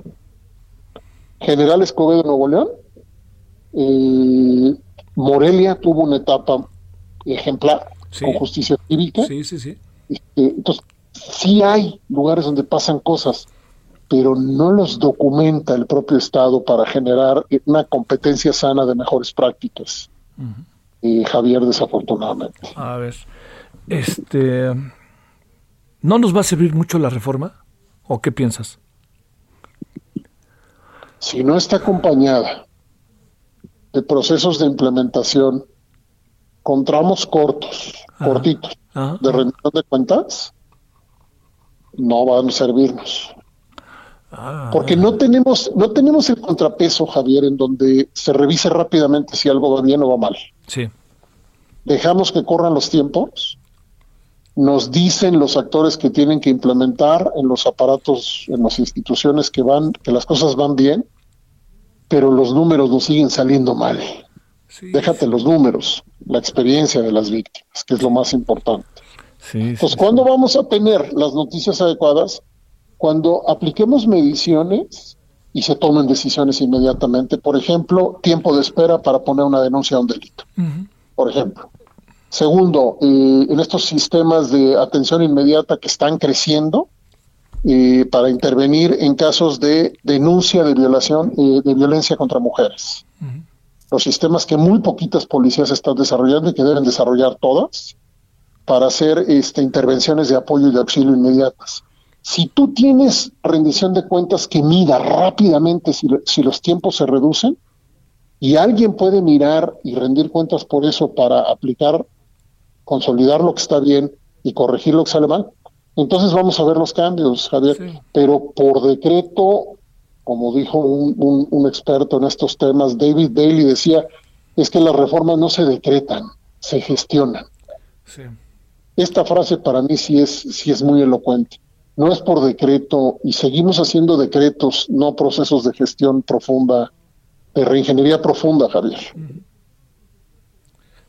General Escobedo Nuevo León. Eh, Morelia tuvo una etapa ejemplar con justicia cívica. Sí, sí, sí. Este, entonces, sí hay lugares donde pasan cosas, pero no los documenta el propio Estado para generar una competencia sana de mejores prácticas. Eh, Javier, desafortunadamente. A ver, este, ¿no nos va a servir mucho la reforma? ¿O qué piensas? Si no está acompañada de procesos de implementación con tramos cortos, cortitos, de rendición de cuentas, no van a servirnos. Ah. Porque no tenemos, no tenemos el contrapeso, Javier, en donde se revise rápidamente si algo va bien o va mal. Sí. Dejamos que corran los tiempos, nos dicen los actores que tienen que implementar en los aparatos, en las instituciones que van, que las cosas van bien, pero los números nos siguen saliendo mal. Déjate los números, la experiencia de las víctimas, que es lo más importante. Entonces, ¿cuándo vamos a tener las noticias adecuadas? Cuando apliquemos mediciones y se tomen decisiones inmediatamente. Por ejemplo, tiempo de espera para poner una denuncia a un delito. Por ejemplo. Segundo, eh, en estos sistemas de atención inmediata que están creciendo, eh, para intervenir en casos de denuncia de violación, eh, de violencia contra mujeres. Los sistemas que muy poquitas policías están desarrollando y que deben desarrollar todas para hacer este, intervenciones de apoyo y de auxilio inmediatas. Si tú tienes rendición de cuentas que mida rápidamente si, si los tiempos se reducen, y alguien puede mirar y rendir cuentas por eso para aplicar, consolidar lo que está bien y corregir lo que sale mal, entonces vamos a ver los cambios, Javier. Pero por decreto, como dijo un, un, experto en estos temas, David Bailey decía, es que las reformas no se decretan, se gestionan. Esta frase para mí sí es, sí es muy elocuente. No es por decreto y seguimos haciendo decretos, no procesos de gestión profunda, de reingeniería profunda, Javier.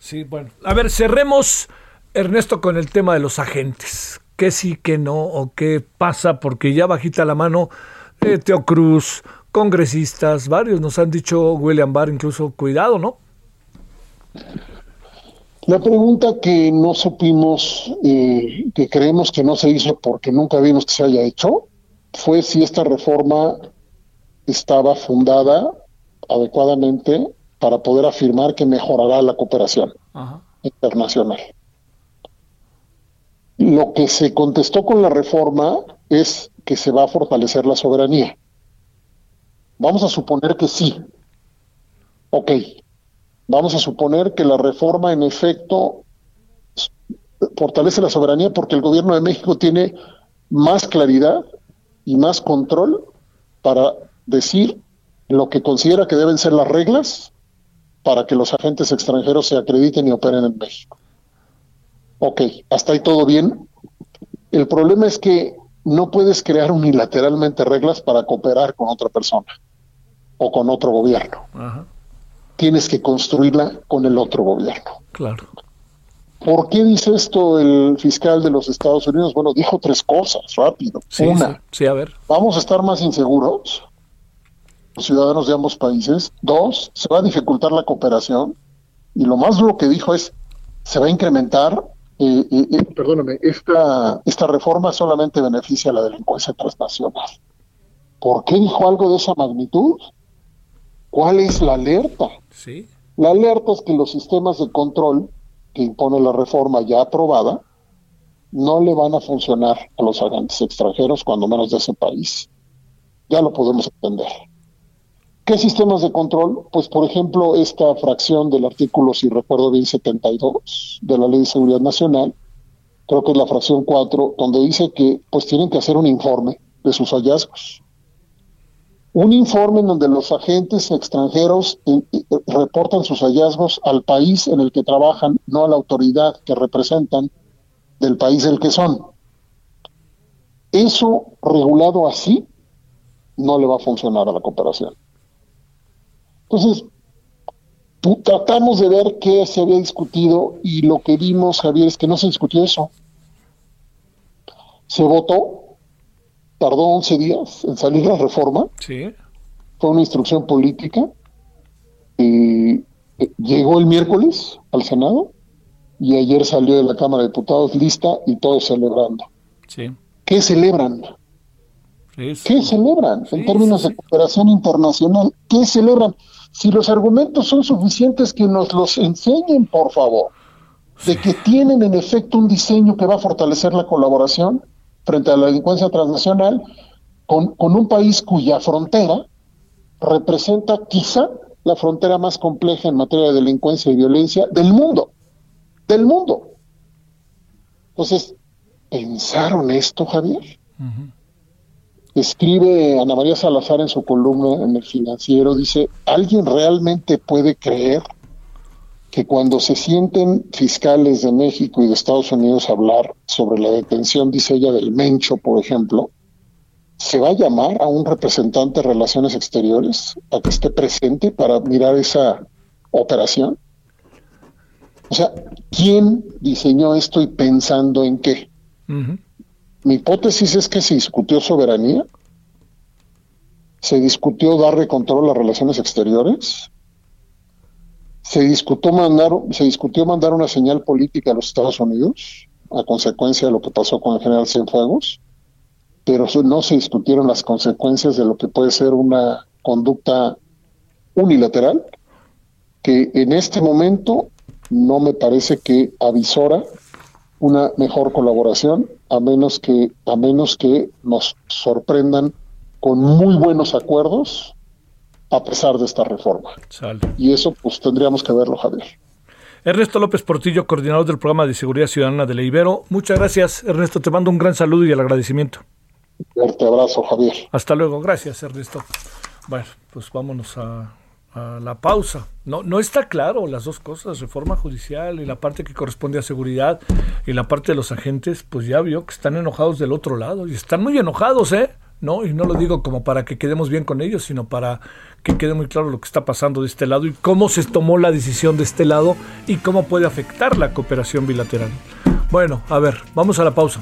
Sí, bueno. A ver, cerremos, Ernesto, con el tema de los agentes qué sí, qué no, o qué pasa, porque ya bajita la mano eh, Teo Cruz, congresistas, varios nos han dicho, William Barr incluso, cuidado, ¿no? La pregunta que no supimos, eh, que creemos que no se hizo porque nunca vimos que se haya hecho, fue si esta reforma estaba fundada adecuadamente para poder afirmar que mejorará la cooperación internacional. Lo que se contestó con la reforma es que se va a fortalecer la soberanía. Vamos a suponer que sí. Ok. Vamos a suponer que la reforma en efecto fortalece la soberanía porque el gobierno de México tiene más claridad y más control para decir lo que considera que deben ser las reglas para que los agentes extranjeros se acrediten y operen en México. Ok, hasta ahí todo bien. El problema es que no puedes crear unilateralmente reglas para cooperar con otra persona o con otro gobierno. Tienes que construirla con el otro gobierno. Claro. ¿Por qué dice esto el fiscal de los Estados Unidos? Bueno, dijo tres cosas, rápido. Una, sí, a ver. Vamos a estar más inseguros, ciudadanos de ambos países. Dos, se va a dificultar la cooperación. Y lo más duro que dijo es, se va a incrementar y, perdóname, esta, esta reforma solamente beneficia a la delincuencia transnacional. ¿Por qué dijo algo de esa magnitud? ¿Cuál es la alerta? Sí. La alerta es que los sistemas de control que impone la reforma ya aprobada no le van a funcionar a los agentes extranjeros, cuando menos de ese país. Ya lo podemos entender. ¿Qué sistemas de control? Pues, por ejemplo, esta fracción del artículo, si recuerdo bien, 72 de la Ley de Seguridad Nacional, creo que es la fracción 4, donde dice que pues tienen que hacer un informe de sus hallazgos. Un informe en donde los agentes extranjeros eh, eh, reportan sus hallazgos al país en el que trabajan, no a la autoridad que representan del país del que son. Eso regulado así no le va a funcionar a la cooperación. Entonces, tratamos de ver qué se había discutido y lo que vimos, Javier, es que no se discutió eso. Se votó, tardó 11 días en salir la reforma. Sí. Fue una instrucción política. Eh, llegó el miércoles al Senado y ayer salió de la Cámara de Diputados lista y todos celebrando. Sí. ¿Qué celebran? ¿Qué celebran en términos de cooperación internacional? ¿Qué celebran? Si los argumentos son suficientes, que nos los enseñen, por favor, de que tienen en efecto un diseño que va a fortalecer la colaboración frente a la delincuencia transnacional con, con un país cuya frontera representa quizá la frontera más compleja en materia de delincuencia y violencia del mundo, del mundo. Entonces, ¿pensaron esto, Javier? Escribe Ana María Salazar en su columna en el financiero, dice, ¿alguien realmente puede creer que cuando se sienten fiscales de México y de Estados Unidos a hablar sobre la detención, dice ella, del Mencho, por ejemplo, se va a llamar a un representante de Relaciones Exteriores a que esté presente para mirar esa operación? O sea, ¿quién diseñó esto y pensando en qué? Mi hipótesis es que se discutió soberanía se discutió darle control a las relaciones exteriores, se discutió mandar, se discutió mandar una señal política a los Estados Unidos a consecuencia de lo que pasó con el general Cienfuegos, pero no se discutieron las consecuencias de lo que puede ser una conducta unilateral que en este momento no me parece que avisora una mejor colaboración a menos que a menos que nos sorprendan con muy buenos acuerdos a pesar de esta reforma. Y eso pues tendríamos que verlo, Javier. Ernesto López Portillo, coordinador del programa de Seguridad Ciudadana de la Ibero. Muchas gracias, Ernesto. Te mando un gran saludo y el agradecimiento. Fuerte abrazo, Javier. Hasta luego. Gracias, Ernesto. Bueno, pues vámonos a, a la pausa. No, no está claro las dos cosas, reforma judicial y la parte que corresponde a seguridad y la parte de los agentes, pues ya vio que están enojados del otro lado y están muy enojados, ¿eh? No, y no lo digo como para que quedemos bien con ellos, sino para que quede muy claro lo que está pasando de este lado y cómo se tomó la decisión de este lado y cómo puede afectar la cooperación bilateral. Bueno, a ver, vamos a la pausa.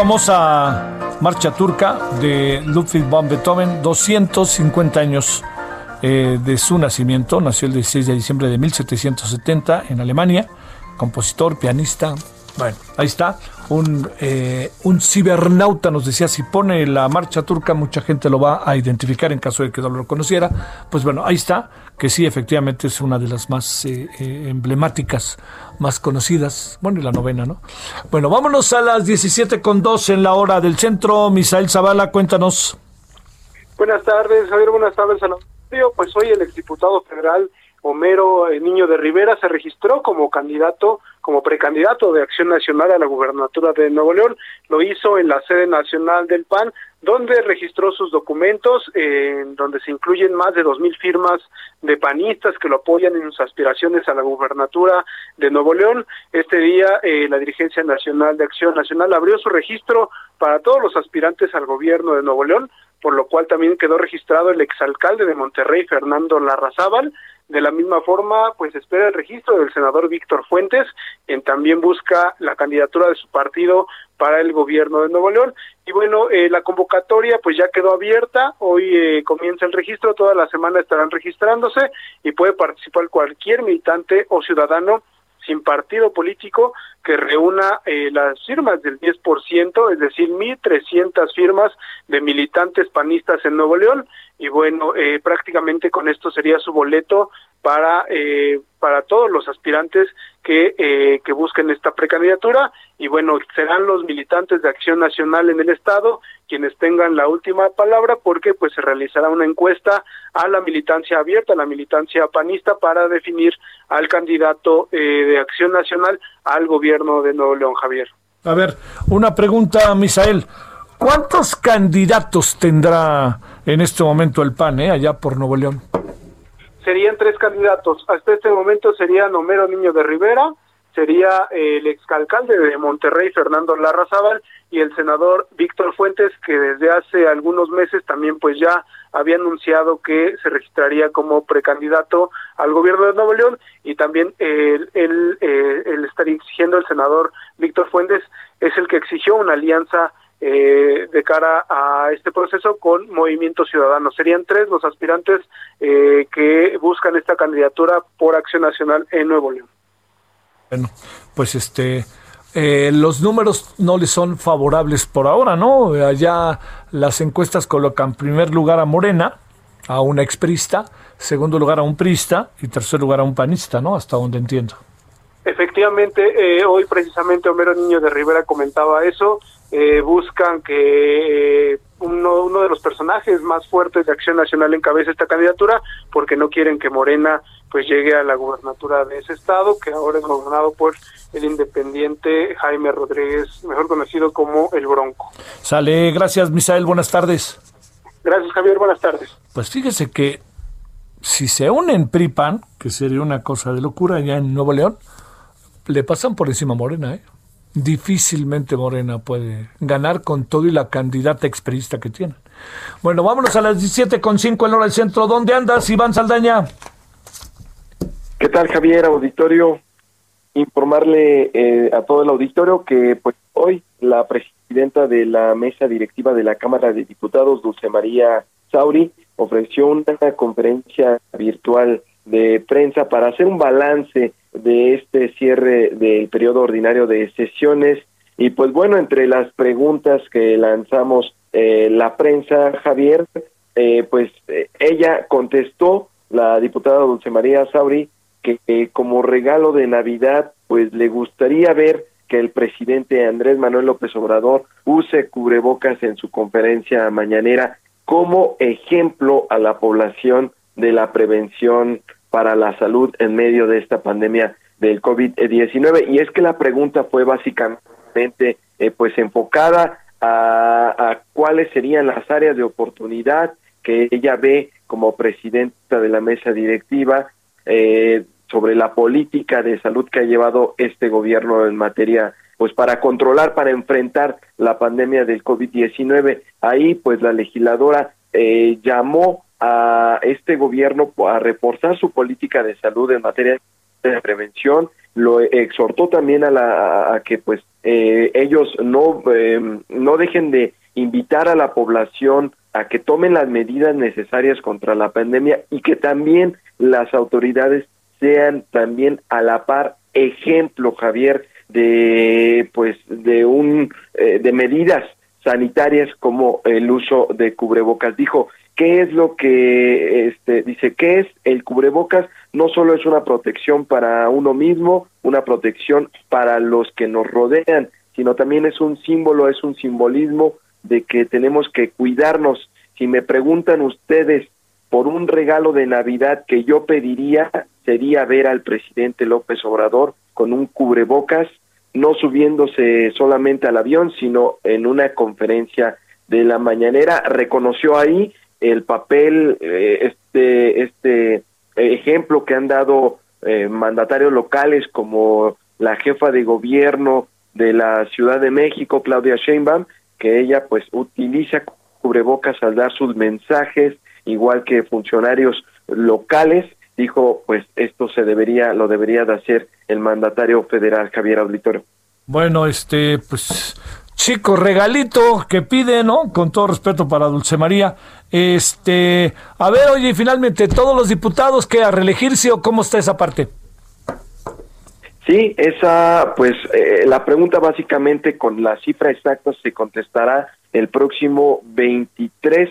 Famosa marcha turca de Ludwig van Beethoven, 250 años eh, de su nacimiento, nació el 16 de diciembre de 1770 en Alemania, compositor, pianista, bueno, ahí está, un, eh, un cibernauta nos decía, si pone la marcha turca, mucha gente lo va a identificar en caso de que no lo conociera. Pues bueno, ahí está, que sí, efectivamente es una de las más eh, emblemáticas, más conocidas. Bueno, y la novena, ¿no? Bueno, vámonos a las 17 con 2 en la hora del centro. Misael Zavala, cuéntanos. Buenas tardes, Javier, buenas tardes a los Pues hoy el exdiputado federal Homero Niño de Rivera se registró como candidato como precandidato de Acción Nacional a la gubernatura de Nuevo León. Lo hizo en la sede nacional del PAN, donde registró sus documentos, en donde se incluyen más de dos mil firmas de panistas que lo apoyan en sus aspiraciones a la gubernatura de Nuevo León. Este día, eh, la Dirigencia Nacional de Acción Nacional abrió su registro para todos los aspirantes al gobierno de Nuevo León, por lo cual también quedó registrado el exalcalde de Monterrey, Fernando Larrazábal, de la misma forma, pues espera el registro del senador Víctor Fuentes, quien también busca la candidatura de su partido para el gobierno de Nuevo León. Y bueno, eh, la convocatoria pues ya quedó abierta, hoy eh, comienza el registro, toda la semana estarán registrándose y puede participar cualquier militante o ciudadano sin partido político que reúna eh, las firmas del 10%, es decir, 1.300 firmas de militantes panistas en Nuevo León. Y bueno, eh, prácticamente con esto sería su boleto para eh, para todos los aspirantes que, eh, que busquen esta precandidatura y bueno, serán los militantes de Acción Nacional en el Estado quienes tengan la última palabra porque pues se realizará una encuesta a la militancia abierta, a la militancia panista para definir al candidato eh, de Acción Nacional al gobierno de Nuevo León, Javier. A ver, una pregunta, Misael. ¿Cuántos candidatos tendrá en este momento el PAN eh, allá por Nuevo León? Serían tres candidatos. Hasta este momento serían Homero Niño de Rivera, sería el exalcalde de Monterrey, Fernando Larrazábal, y el senador Víctor Fuentes, que desde hace algunos meses también pues ya había anunciado que se registraría como precandidato al gobierno de Nuevo León y también él, él, eh, él estaría exigiendo el senador Víctor Fuentes es el que exigió una alianza eh, de cara a este proceso con Movimiento Ciudadano. Serían tres los aspirantes eh, que buscan esta candidatura por Acción Nacional en Nuevo León. Bueno, pues este, eh, los números no les son favorables por ahora, ¿no? Allá las encuestas colocan primer lugar a Morena, a una exprista, segundo lugar a un prista y tercer lugar a un panista, ¿no? Hasta donde entiendo. Efectivamente, hoy precisamente Homero Niño de Rivera comentaba eso. Eh, buscan que eh, uno, uno de los personajes más fuertes de Acción Nacional encabece esta candidatura porque no quieren que Morena pues llegue a la gubernatura de ese estado que ahora es gobernado por el independiente Jaime Rodríguez, mejor conocido como El Bronco. Sale, gracias Misael, buenas tardes. Gracias Javier, buenas tardes. Pues fíjese que si se unen PRIPAN, que sería una cosa de locura ya en Nuevo León, le pasan por encima a Morena, ¿eh? Difícilmente Morena puede ganar con todo y la candidata experista que tiene. Bueno, vámonos a las 17 con 5 en hora del centro. ¿Dónde andas, Iván Saldaña? ¿Qué tal, Javier, auditorio? Informarle eh, a todo el auditorio que pues hoy la presidenta de la mesa directiva de la Cámara de Diputados, Dulce María Sauri, ofreció una conferencia virtual de prensa para hacer un balance de este cierre del periodo ordinario de sesiones. Y pues bueno, entre las preguntas que lanzamos eh, la prensa, Javier, eh, pues eh, ella contestó, la diputada Dulce María Sauri, que como regalo de Navidad, pues le gustaría ver que el presidente Andrés Manuel López Obrador use cubrebocas en su conferencia mañanera como ejemplo a la población de la prevención para la salud en medio de esta pandemia del COVID-19. Y es que la pregunta fue básicamente eh, pues enfocada a, cuáles serían las áreas de oportunidad que ella ve como presidenta de la mesa directiva eh, sobre la política de salud que ha llevado este gobierno en materia pues para controlar, para enfrentar la pandemia del COVID-19. Ahí pues la legisladora eh, llamó a este gobierno a reforzar su política de salud en materia de prevención, lo exhortó también a, la, a que pues eh, ellos no, em, no dejen de invitar a la población a que tomen las medidas necesarias contra la pandemia y que también las autoridades sean también a la par ejemplo Javier de pues de un eh, de medidas sanitarias como el uso de cubrebocas. Dijo ¿Qué es lo que este, dice? ¿Qué es el cubrebocas? No solo es una protección para uno mismo, una protección para los que nos rodean, sino también es un símbolo, es un simbolismo de que tenemos que cuidarnos. Si me preguntan ustedes por un regalo de Navidad que yo pediría, sería ver al presidente López Obrador con un cubrebocas, no subiéndose solamente al avión, sino en una conferencia de la mañanera. Reconoció ahí el papel, eh, este, este ejemplo que han dado eh, mandatarios locales como la jefa de gobierno de la Ciudad de México, Claudia Sheinbaum, que ella pues utiliza cubrebocas al dar sus mensajes, igual que funcionarios locales, dijo pues esto se debería, lo debería de hacer el mandatario federal Javier Auditorio. Bueno, este, pues chico regalito que pide, ¿no? Con todo respeto para Dulce María. Este, a ver, oye, finalmente, ¿todos los diputados que a reelegirse o cómo está esa parte? Sí, esa, pues, eh, la pregunta básicamente con la cifra exacta se contestará el próximo 23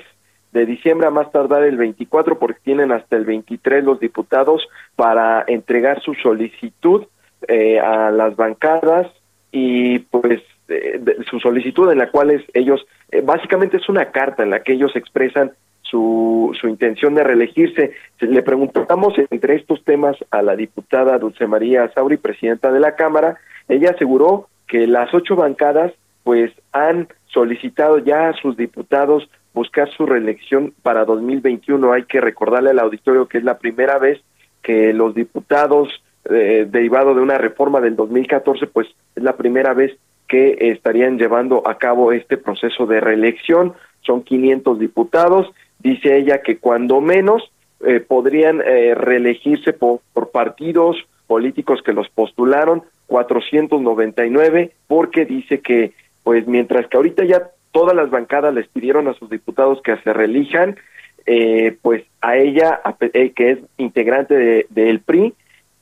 de diciembre a más tardar el 24 porque tienen hasta el 23 los diputados para entregar su solicitud eh, a las bancadas y pues eh, su solicitud en la cual es, ellos eh, básicamente es una carta en la que ellos expresan su, su intención de reelegirse. Le preguntamos entre estos temas a la diputada Dulce María Sauri, presidenta de la Cámara. Ella aseguró que las ocho bancadas pues han solicitado ya a sus diputados buscar su reelección para 2021. Hay que recordarle al auditorio que es la primera vez que los diputados eh, derivado de una reforma del 2014, pues es la primera vez que estarían llevando a cabo este proceso de reelección. Son 500 diputados. Dice ella que cuando menos eh, podrían eh, reelegirse por, por partidos políticos que los postularon, 499, porque dice que, pues mientras que ahorita ya todas las bancadas les pidieron a sus diputados que se reelijan, eh, pues a ella, eh, que es integrante del de, PRI,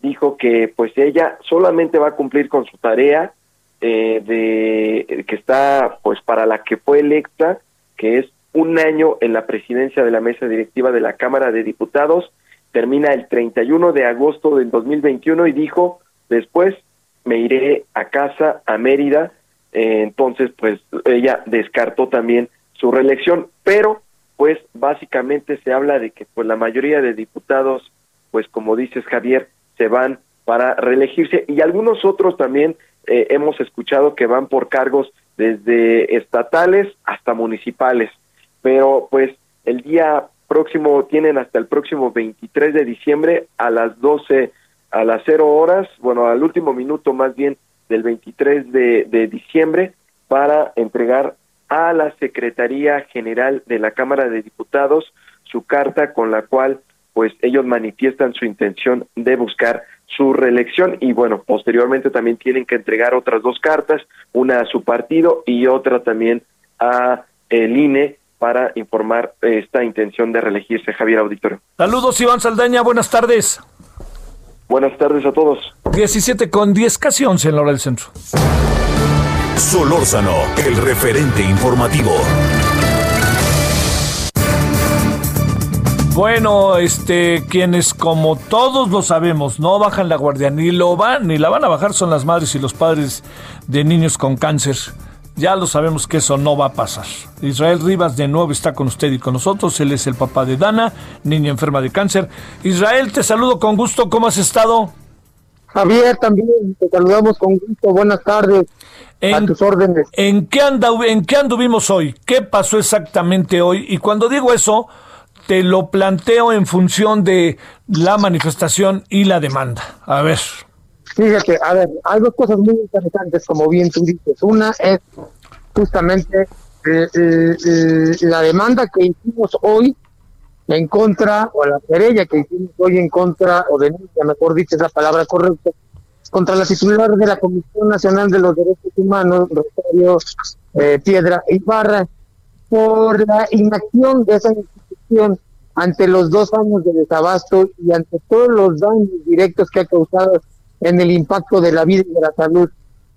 dijo que pues ella solamente va a cumplir con su tarea eh, de que está pues para la que fue electa, que es un año en la presidencia de la mesa directiva de la Cámara de Diputados, termina el 31 de agosto del 2021 y dijo, después me iré a casa, a Mérida, eh, entonces pues ella descartó también su reelección, pero pues básicamente se habla de que pues la mayoría de diputados, pues como dices Javier, se van para reelegirse y algunos otros también eh, hemos escuchado que van por cargos desde estatales hasta municipales, pero pues el día próximo tienen hasta el próximo 23 de diciembre a las 12 a las 0 horas, bueno, al último minuto más bien del 23 de, de diciembre para entregar a la Secretaría General de la Cámara de Diputados su carta con la cual pues ellos manifiestan su intención de buscar su reelección y bueno, posteriormente también tienen que entregar otras dos cartas, una a su partido y otra también a el INE para informar esta intención de reelegirse Javier Auditorio. Saludos Iván Saldaña, buenas tardes. Buenas tardes a todos. 17 con 10, casi 11 en la hora del centro. Solórzano, el referente informativo. Bueno, este, quienes como todos lo sabemos, no bajan la guardia, ni lo van, ni la van a bajar son las madres y los padres de niños con cáncer. Ya lo sabemos que eso no va a pasar. Israel Rivas de nuevo está con usted y con nosotros. Él es el papá de Dana, niña enferma de cáncer. Israel, te saludo con gusto. ¿Cómo has estado? Javier, también te saludamos con gusto. Buenas tardes. a tus órdenes. ¿en qué, anda, ¿En qué anduvimos hoy? ¿Qué pasó exactamente hoy? Y cuando digo eso, te lo planteo en función de la manifestación y la demanda. A ver. Fíjate, a ver, hay dos cosas muy interesantes, como bien tú dices. Una es justamente eh, eh, eh, la demanda que hicimos hoy en contra, o la querella que hicimos hoy en contra, o denuncia, mejor dicho, es la palabra correcta, contra la titular de la Comisión Nacional de los Derechos Humanos, Rosario Piedra Ibarra, por la inacción de esa institución ante los dos años de desabasto y ante todos los daños directos que ha causado en el impacto de la vida y de la salud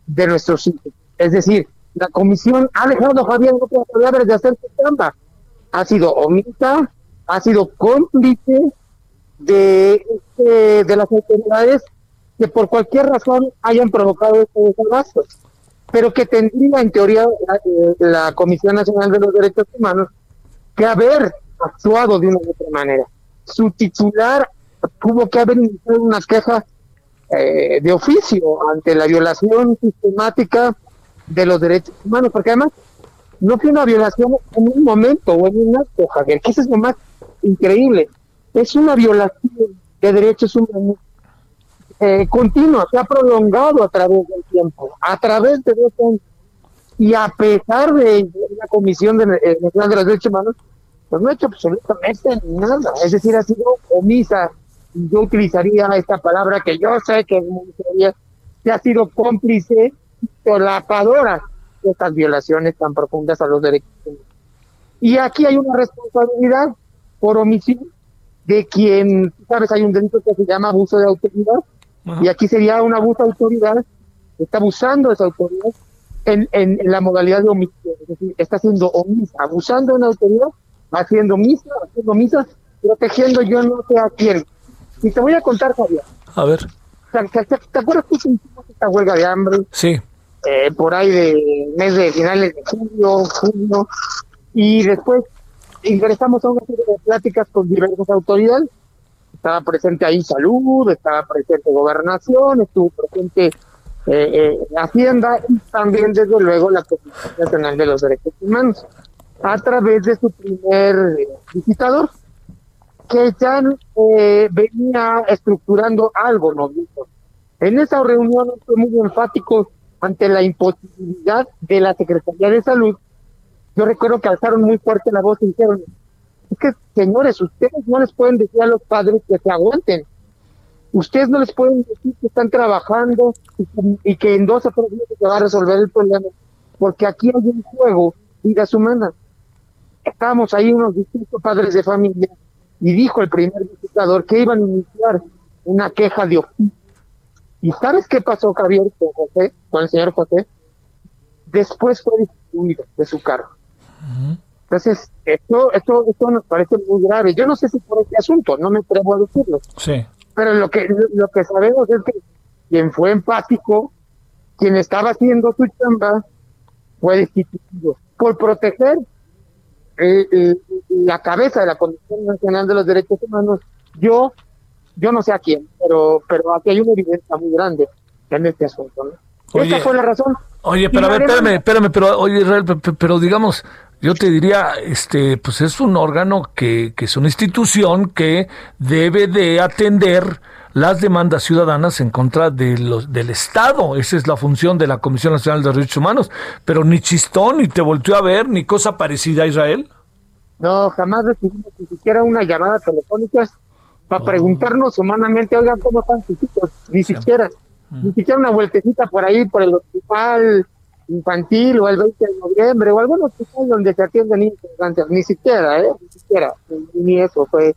de nuestros hijos. Es decir, la comisión ha dejado a Javier otras palabras de hacer su trampa. Ha sido omisa, ha sido cómplice de, este, de, las autoridades que por cualquier razón hayan provocado este desabasto, pero que tendría en teoría la, la Comisión Nacional de los Derechos Humanos que haber actuado de una u otra manera. Su titular tuvo que haber iniciado una queja eh, de oficio ante la violación sistemática de los derechos humanos, porque además no fue una violación en un momento o en un acto, Javier, que eso es lo más increíble. Es una violación de derechos humanos eh, continua, se ha prolongado a través del tiempo, a través de dos años. Y a pesar de la Comisión de, eh, de los Derechos Humanos, pues no ha hecho absolutamente nada. Es decir, ha sido omisa. Yo utilizaría esta palabra que yo sé que es muy seria, que ha sido cómplice solapadora de estas violaciones tan profundas a los derechos humanos. Y aquí hay una responsabilidad por omisión de quien, sabes, hay un delito que se llama abuso de autoridad, y aquí sería un abuso de autoridad, está abusando de esa autoridad en, en, la modalidad de omisión, es decir, está siendo omisa, abusando de una autoridad haciendo misa, haciendo misas, protegiendo yo no sé a quién. Y te voy a contar, Javier. A ver. ¿Te, acuerdas que hicimos esta huelga de hambre? Sí. Eh, por ahí de mes de finales de julio, junio, y después ingresamos a una serie de pláticas con diversas autoridades. Estaba presente ahí salud, estaba presente gobernación, estuvo presente eh, eh, Hacienda y también, desde luego, la Comisión Nacional de los Derechos Humanos, a través de su primer visitador, que ya venía estructurando algo, ¿no? En esa reunión fue muy enfático ante la imposibilidad de la Secretaría de Salud yo recuerdo que alzaron muy fuerte la voz y dijeron, es que señores, ustedes no les pueden decir a los padres que se aguanten. Ustedes no les pueden decir que están trabajando y, que en dos o tres días se va a resolver el problema, porque aquí hay un juego, vidas humanas. Estábamos ahí unos distintos padres de familia y dijo el primer visitador que iban a iniciar una queja de oficio. ¿Y sabes qué pasó, Javier, con José, con el señor José? Después fue distribuido de su cargo. Entonces, esto, esto, esto nos parece muy grave. Yo no sé si por este asunto, no me atrevo a decirlo. Sí. Pero lo que, lo que sabemos es que quien fue empático, quien estaba haciendo su chamba, fue destituido por proteger eh, eh, la cabeza de la Comisión Nacional de los Derechos Humanos. Yo, yo no sé a quién, pero, pero aquí hay una evidencia muy grande en este asunto. ¿no? Esa fue la razón. Oye, pero a ver, espérame, espérame, pero oye, Israel, pero digamos, yo te diría, este, pues es un órgano que, que es una institución que debe de atender las demandas ciudadanas en contra de los, del Estado. Esa es la función de la Comisión Nacional de Derechos Humanos. Pero ni chistón, ni te volteó a ver, ni cosa parecida a Israel. No, jamás recibimos ni siquiera una llamada telefónica para preguntarnos humanamente, oigan, ¿cómo están sus hijos? Ni siquiera, ni siquiera una vueltecita por ahí, por el hospital, infantil o el 20 de noviembre o algún hospital donde se atienden niños ni siquiera, ¿eh? Ni siquiera, ni eso fue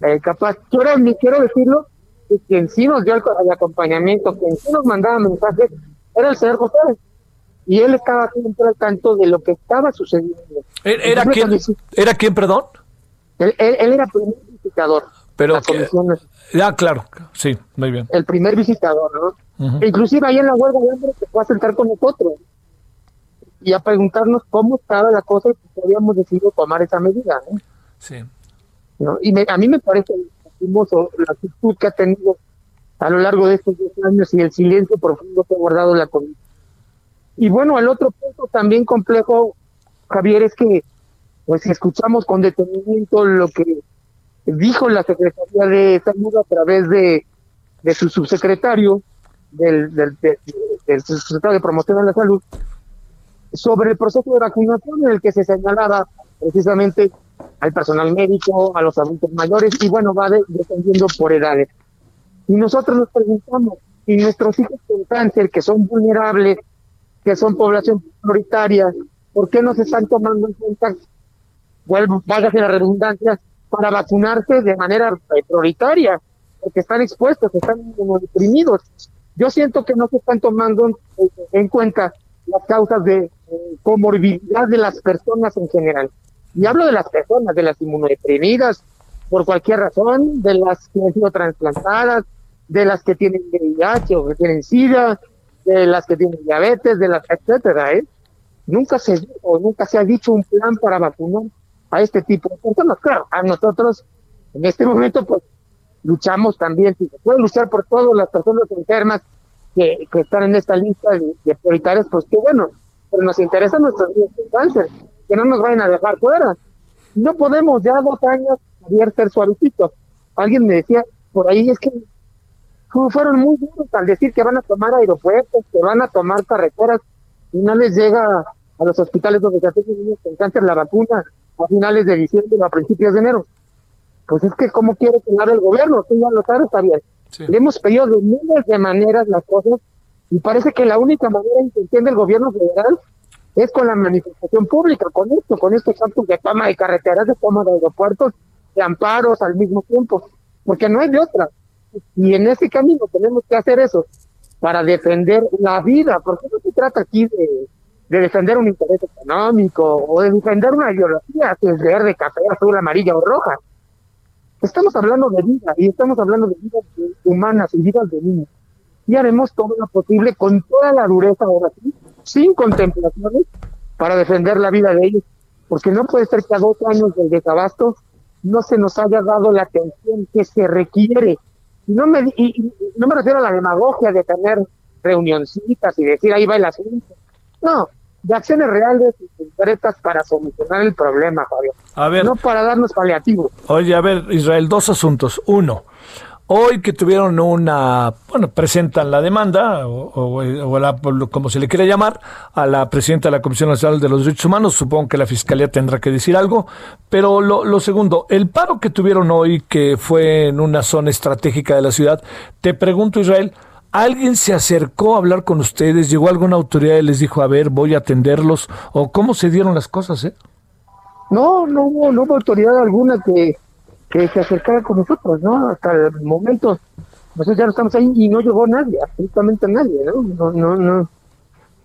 eh, capaz. Quiero, quiero decirlo, que quien sí nos dio el, acompañamiento, quien sí nos mandaba mensajes, era el señor José. Y él estaba siempre al tanto de lo que estaba sucediendo. ¿Era, quién, ¿era quién, perdón? Él, él, era primer visitador. Pero ya, claro, sí, muy bien. El primer visitador, ¿no? Inclusive ahí en la huelga de hambre se fue a sentar con nosotros y a preguntarnos cómo estaba la cosa y si habíamos decidido tomar esa medida. ¿no? Sí. ¿No? Y a mí me parece la actitud que ha tenido a lo largo de estos 10 años y el silencio profundo que ha guardado la comisión. Y bueno, el otro punto también complejo, Javier, es que pues escuchamos con detenimiento lo que dijo la Secretaría de Salud a través de, de su subsecretario, del, del, del de Promoción de la Salud, sobre el proceso de vacunación en el que se señalaba precisamente al personal médico, a los adultos mayores y bueno, va dependiendo por edades. Y nosotros nos preguntamos, si nuestros hijos con cáncer, que son vulnerables, que son población prioritaria, ¿por qué no se están tomando en cuenta, vuelvo, váyase la redundancia, para vacunarse de manera prioritaria? Porque están expuestos, están deprimidos. Yo siento que no se están tomando en cuenta las causas de comorbilidad de las personas en general. Y hablo de las personas, de las inmunodeprimidas, por cualquier razón, de las que han sido trasplantadas, de las que tienen VIH o que tienen SIDA, de las que tienen diabetes, de las etcétera, ¿eh? Nunca se o nunca se ha dicho un plan para vacunar a este tipo de personas. Claro, a nosotros en este momento pues luchamos también, si se puede luchar por todas las personas enfermas que, que están en esta lista de, de prioritarias, pues qué bueno, pero nos interesa nuestros niños con cáncer, que no nos vayan a dejar fuera. No podemos ya dos años ser suavecitos. Alguien me decía por ahí, es que fueron muy duros al decir que van a tomar aeropuertos, que van a tomar carreteras, y no les llega a los hospitales donde se atienden niños con cáncer la vacuna a finales de diciembre o a principios de enero. Pues es que, ¿cómo quiere que el gobierno? Tú ya lo sabes, bien. Le hemos pedido de miles de maneras las cosas y parece que la única manera en que entiende el gobierno federal es con la manifestación pública, con esto, con estos actos de toma de carreteras, de toma de aeropuertos, de amparos al mismo tiempo, porque no hay de otra. Y en ese camino tenemos que hacer eso para defender la vida, porque no se trata aquí de, de defender un interés económico o de defender una ideología que es verde, café, azul, amarilla o roja. Estamos hablando de vida y estamos hablando de vidas humanas y vidas de niños. Y haremos todo lo posible con toda la dureza ahora sí, sin contemplaciones, para defender la vida de ellos. Porque no puede ser que a dos años del desabasto no se nos haya dado la atención que se requiere. No me, y, no me refiero a la demagogia de tener reunioncitas y decir ahí va el asunto. No, de acciones reales y concretas para solucionar el problema. A ver. No para darnos paliativos. Oye, a ver, Israel, dos asuntos. Uno, hoy que tuvieron una, bueno, presentan la demanda, o, o, como se le quiere llamar, a la presidenta de la Comisión Nacional de los Derechos Humanos, supongo que la Fiscalía tendrá que decir algo, pero lo, lo segundo, el paro que tuvieron hoy, que fue en una zona estratégica de la ciudad, te pregunto, Israel, ¿Alguien se acercó a hablar con ustedes? ¿Llegó alguna autoridad y les dijo, a ver, voy a atenderlos? ¿O cómo se dieron las cosas? Eh? No, no hubo, no hubo autoridad alguna que, que se acercara con nosotros, ¿no? Hasta el momento, nosotros ya no estamos ahí y no llegó nadie, absolutamente nadie, ¿no? No, no, no.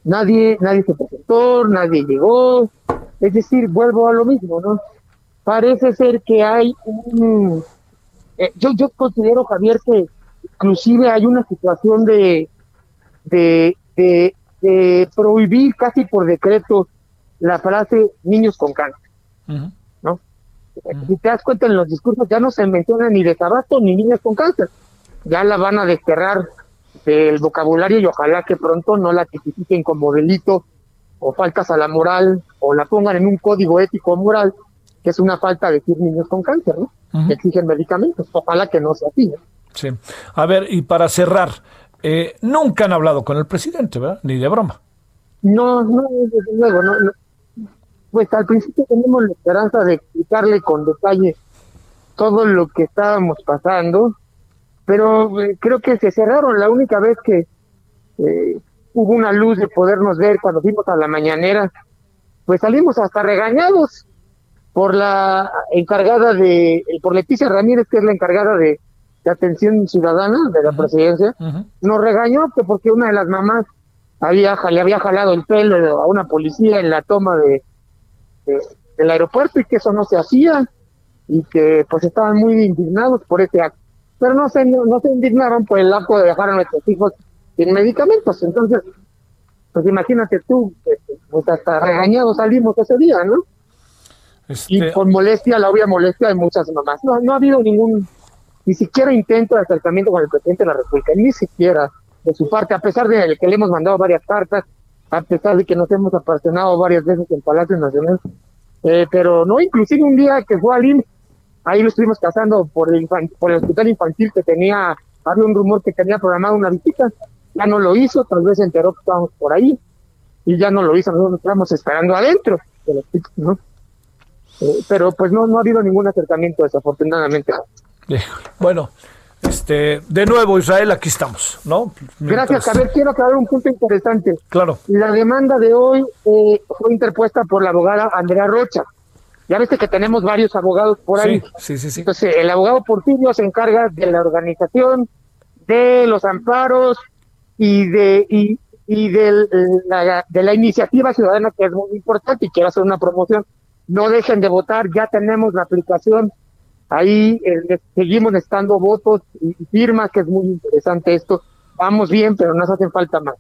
Nadie, nadie se presentó, nadie llegó. Es decir, vuelvo a lo mismo, ¿no? Parece ser que hay un... Eh, yo, yo considero, Javier, que inclusive hay una situación de, de, de, prohibir casi por decreto la frase niños con cáncer, ¿no? Si te das cuenta en los discursos ya no se menciona ni desabasto ni niños con cáncer, ya la van a desterrar del vocabulario y ojalá que pronto no la tipifiquen como delito o faltas a la moral o la pongan en un código ético moral que es una falta decir niños con cáncer, ¿no? Que exigen medicamentos, ojalá que no sea así. ¿no? Sí. A ver, y para cerrar, eh, nunca han hablado con el presidente, ¿verdad? Ni de broma. No, no, desde luego, no, Pues al principio tenemos la esperanza de explicarle con detalle todo lo que estábamos pasando, pero eh, creo que se cerraron. La única vez que eh, hubo una luz de podernos ver cuando fuimos a la mañanera, pues salimos hasta regañados por la encargada de, por Leticia Ramírez, que es la encargada de, atención ciudadana de la presidencia, nos regañó que porque una de las mamás había, le había jalado el pelo a una policía en la toma de, del aeropuerto y que eso no se hacía y que pues estaban muy indignados por ese acto. Pero no se, no, se indignaron por el acto de dejar a nuestros hijos sin medicamentos. Entonces, pues imagínate tú, pues hasta regañados salimos ese día, ¿no? Y este con molestia, la obvia molestia de muchas mamás. No, no ha habido ningún ni siquiera intento de acercamiento con el presidente de la República, ni siquiera de su parte, a pesar de que le hemos mandado varias cartas, a pesar de que nos hemos apasionado varias veces en Palacio Nacional, eh, pero no, inclusive un día que fue al IMSS, ahí lo estuvimos casando por el, por el hospital infantil que tenía, había un rumor que tenía programado una visita, ya no lo hizo, tal vez se enteró que estábamos por ahí, y ya no lo hizo, nosotros estábamos esperando adentro ¿no? Eh, pero pues no, no ha habido ningún acercamiento desafortunadamente. Bueno, este, de nuevo, Israel, aquí estamos, ¿no? Gracias, Javier. Quiero aclarar un punto interesante. Claro. La demanda de hoy eh, fue interpuesta por la abogada Andrea Rocha. Ya viste que tenemos varios abogados por ahí. Sí, sí, sí. Entonces, el abogado Porfirio se encarga de la organización, de los amparos y de y, y de, la, de la iniciativa ciudadana, que es muy importante y quiero hacer una promoción. No dejen de votar, ya tenemos la aplicación Ahí eh, seguimos estando votos y firmas, que es muy interesante esto. Vamos bien, pero nos hacen falta más.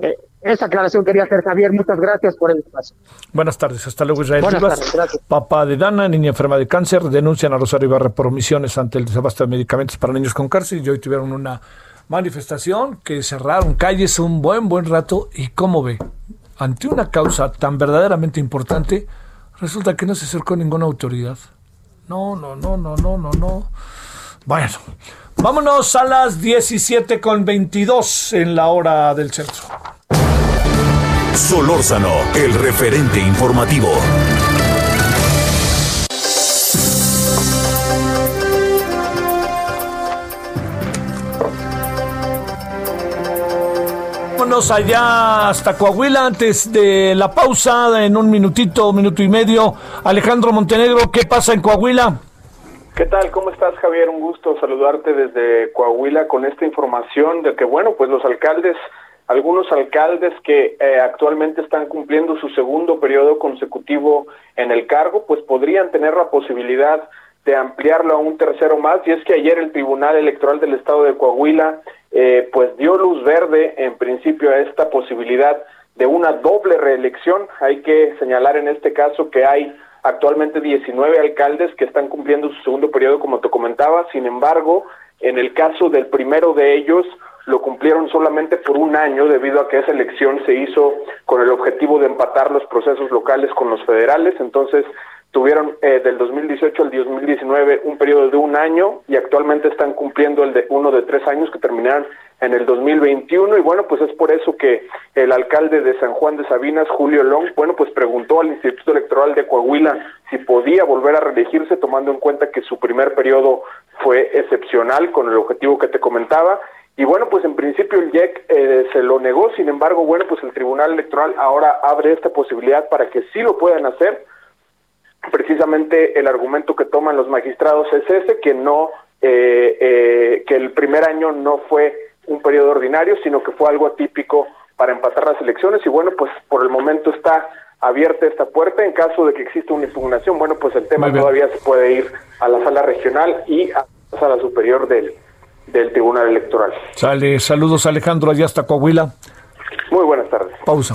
Eh, esa aclaración quería hacer, Javier. Muchas gracias por el espacio. Buenas tardes. Hasta luego, Israel Buenas Papá de Dana, niña enferma de cáncer, denuncian a Rosario Ibarra por omisiones ante el desabasto de medicamentos para niños con cáncer y hoy tuvieron una manifestación que cerraron calles un buen, buen rato. ¿Y cómo ve? Ante una causa tan verdaderamente importante, resulta que no se acercó ninguna autoridad. No, no, no, no, no, no, no. Bueno, vámonos a las 17 con 22 en la hora del centro. Solórzano, el referente informativo. Vámonos allá hasta Coahuila antes de la pausa, en un minutito, minuto y medio. Alejandro Montenegro, ¿qué pasa en Coahuila? ¿Qué tal? ¿Cómo estás, Javier? Un gusto saludarte desde Coahuila con esta información de que, bueno, pues los alcaldes algunos alcaldes que eh, actualmente están cumpliendo su segundo periodo consecutivo en el cargo, pues podrían tener la posibilidad de ampliarlo a un tercero más, y es que ayer el Tribunal Electoral del Estado de Coahuila eh, pues dio luz verde en principio a esta posibilidad de una doble reelección. Hay que señalar en este caso que hay actualmente 19 alcaldes que están cumpliendo su segundo periodo, como te comentaba. Sin embargo, en el caso del primero de ellos, lo cumplieron solamente por un año debido a que esa elección se hizo con el objetivo de empatar los procesos locales con los federales. Entonces, tuvieron eh, del 2018 al 2019 un periodo de un año y actualmente están cumpliendo el de uno de tres años que terminaron en el 2021 y bueno pues es por eso que el alcalde de San Juan de Sabinas Julio Long bueno pues preguntó al Instituto Electoral de Coahuila si podía volver a reelegirse tomando en cuenta que su primer periodo fue excepcional con el objetivo que te comentaba. Y bueno, pues en principio el IEC eh, se lo negó, sin embargo, bueno, pues el Tribunal Electoral ahora abre esta posibilidad para que sí lo puedan hacer precisamente el argumento que toman los magistrados es ese, que no, eh, eh, que el primer año no fue un periodo ordinario, sino que fue algo atípico para empatar las elecciones y bueno, pues por el momento está abierta esta puerta. En caso de que exista una impugnación, bueno, pues el tema todavía se puede ir a la sala regional y a la sala superior del, del Tribunal Electoral. Sale, saludos Alejandro, allá hasta Coahuila. Muy buenas tardes. Pausa.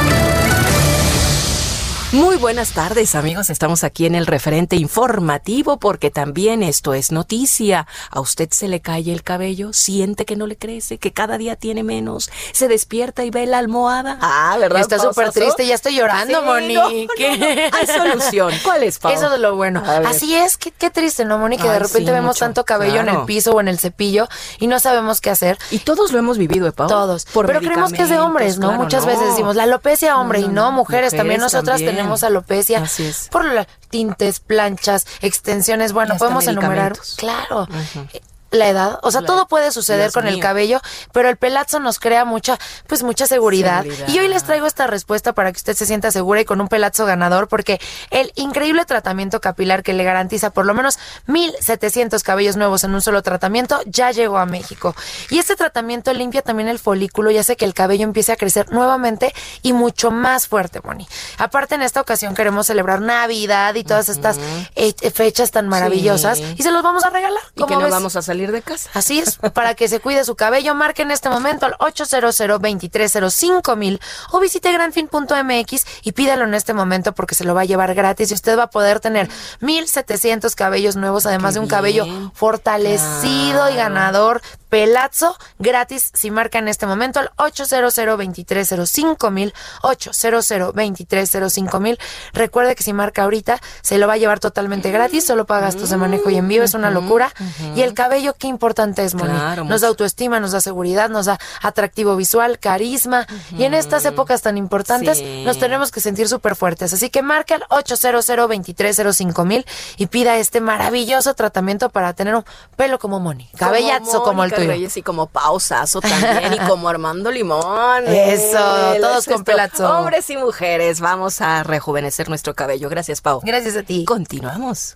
Muy buenas tardes amigos, estamos aquí en el referente informativo porque también esto es noticia. ¿A usted se le cae el cabello? ¿Siente que no le crece? ¿Que cada día tiene menos? ¿Se despierta y ve la almohada? Ah, ¿verdad? Está súper triste, ya estoy llorando, Moni. *laughs* Hay solución. ¿Cuál es, Pau? Eso de lo bueno. Así es, qué, qué triste, ¿no, Moni? Que de repente vemos tanto cabello en el piso o en el cepillo y no sabemos qué hacer. Y todos lo hemos vivido, ¿eh, Pau? Todos. Pero creemos que es de hombres, ¿no? Muchas veces decimos, la alopecia hombre y no, mujeres, también nosotras tenemos tenemos alopecia por tintes, planchas, extensiones, bueno, podemos enumerar. Claro la edad, o sea, todo puede suceder con el cabello, pero el pelazo nos crea mucha, pues mucha seguridad. Y hoy les traigo esta respuesta para que usted se sienta segura y con un pelazo ganador, porque el increíble tratamiento capilar que le garantiza por lo menos 1700 cabellos nuevos en un solo tratamiento ya llegó a México. Y este tratamiento limpia también el folículo y hace que el cabello empiece a crecer nuevamente y mucho más fuerte, Moni. Aparte, en esta ocasión queremos celebrar Navidad y todas estas eh, fechas tan maravillosas y se los vamos a regalar. ¿Y que no vamos a salir de casa. Así es, para que se cuide su cabello, marque en este momento al 800 230 mil o visite granfin.mx y pídalo en este momento porque se lo va a llevar gratis y usted va a poder tener 1700 cabellos nuevos, además de un cabello fortalecido y ganador pelazo gratis si marca en este momento al 800 230 mil 800 230 mil. Recuerde que si marca ahorita se lo va a llevar totalmente gratis solo paga gastos de manejo y envío es una locura. y el cabello qué importante es Moni nos da autoestima nos da seguridad nos da atractivo visual carisma y en estas épocas tan importantes nos tenemos que sentir súper fuertes así que marca al 800 230 mil y pida este maravilloso tratamiento para tener un pelo como Moni cabellazo como el y como pausazo también y *laughs* como Armando Limón. Eso, todos con pelazo. Hombres y mujeres, vamos a rejuvenecer nuestro cabello. Gracias, Pau. Gracias a ti. Continuamos.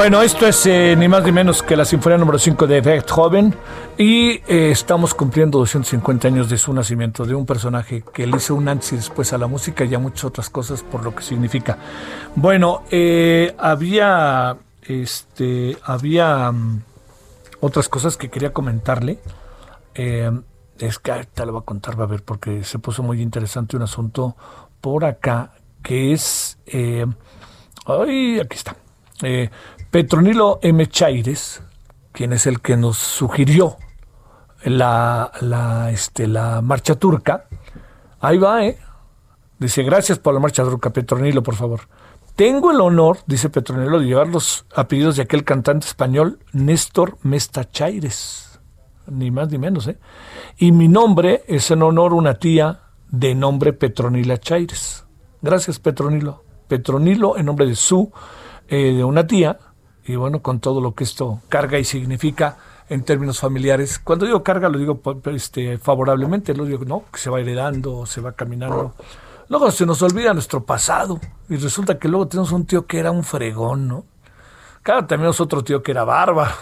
Bueno, esto es eh, ni más ni menos que la Sinfonía número 5 de Beethoven y eh, estamos cumpliendo 250 años de su nacimiento, de un personaje que le hizo un antes y después a la música y a muchas otras cosas por lo que significa. Bueno, eh, había, este, había mm, otras cosas que quería comentarle. es que ahorita lo voy a contar, va a ver, porque se puso muy interesante un asunto por acá que es... ay, aquí está. Petronilo M. Chaires, quien es el que nos sugirió la, la, este, la marcha turca, ahí va, ¿eh? Dice, gracias por la marcha turca, Petronilo, por favor. Tengo el honor, dice Petronilo, de llevar los apellidos de aquel cantante español Néstor Mesta Chaires. Ni más ni menos, ¿eh? Y mi nombre es en honor a una tía de nombre Petronila Chaires. Gracias, Petronilo. Petronilo en nombre de su, eh, de una tía, y bueno, con todo lo que esto carga y significa en términos familiares. Cuando digo carga, lo digo este, favorablemente, lo digo, no, que se va heredando, se va caminando. Luego se nos olvida nuestro pasado y resulta que luego tenemos un tío que era un fregón, ¿no? Claro, también otro tío que era bárbaro,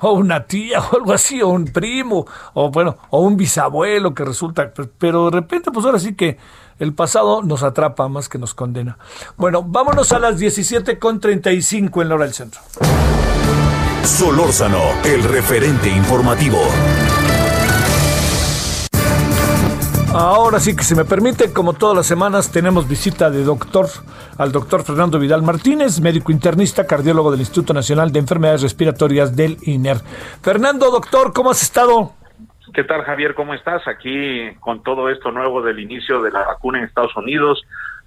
o una tía, o algo así, o un primo, o bueno, o un bisabuelo que resulta, pero de repente, pues ahora sí que el pasado nos atrapa más que nos condena. Bueno, vámonos a las 17.35 en la hora del centro. Solórzano, el referente informativo. Ahora sí que se me permite, como todas las semanas, tenemos visita de doctor al doctor Fernando Vidal Martínez, médico internista, cardiólogo del Instituto Nacional de Enfermedades Respiratorias del INER. Fernando, doctor, ¿cómo has estado? ¿Qué tal, Javier? ¿Cómo estás? Aquí con todo esto nuevo del inicio de la vacuna en Estados Unidos,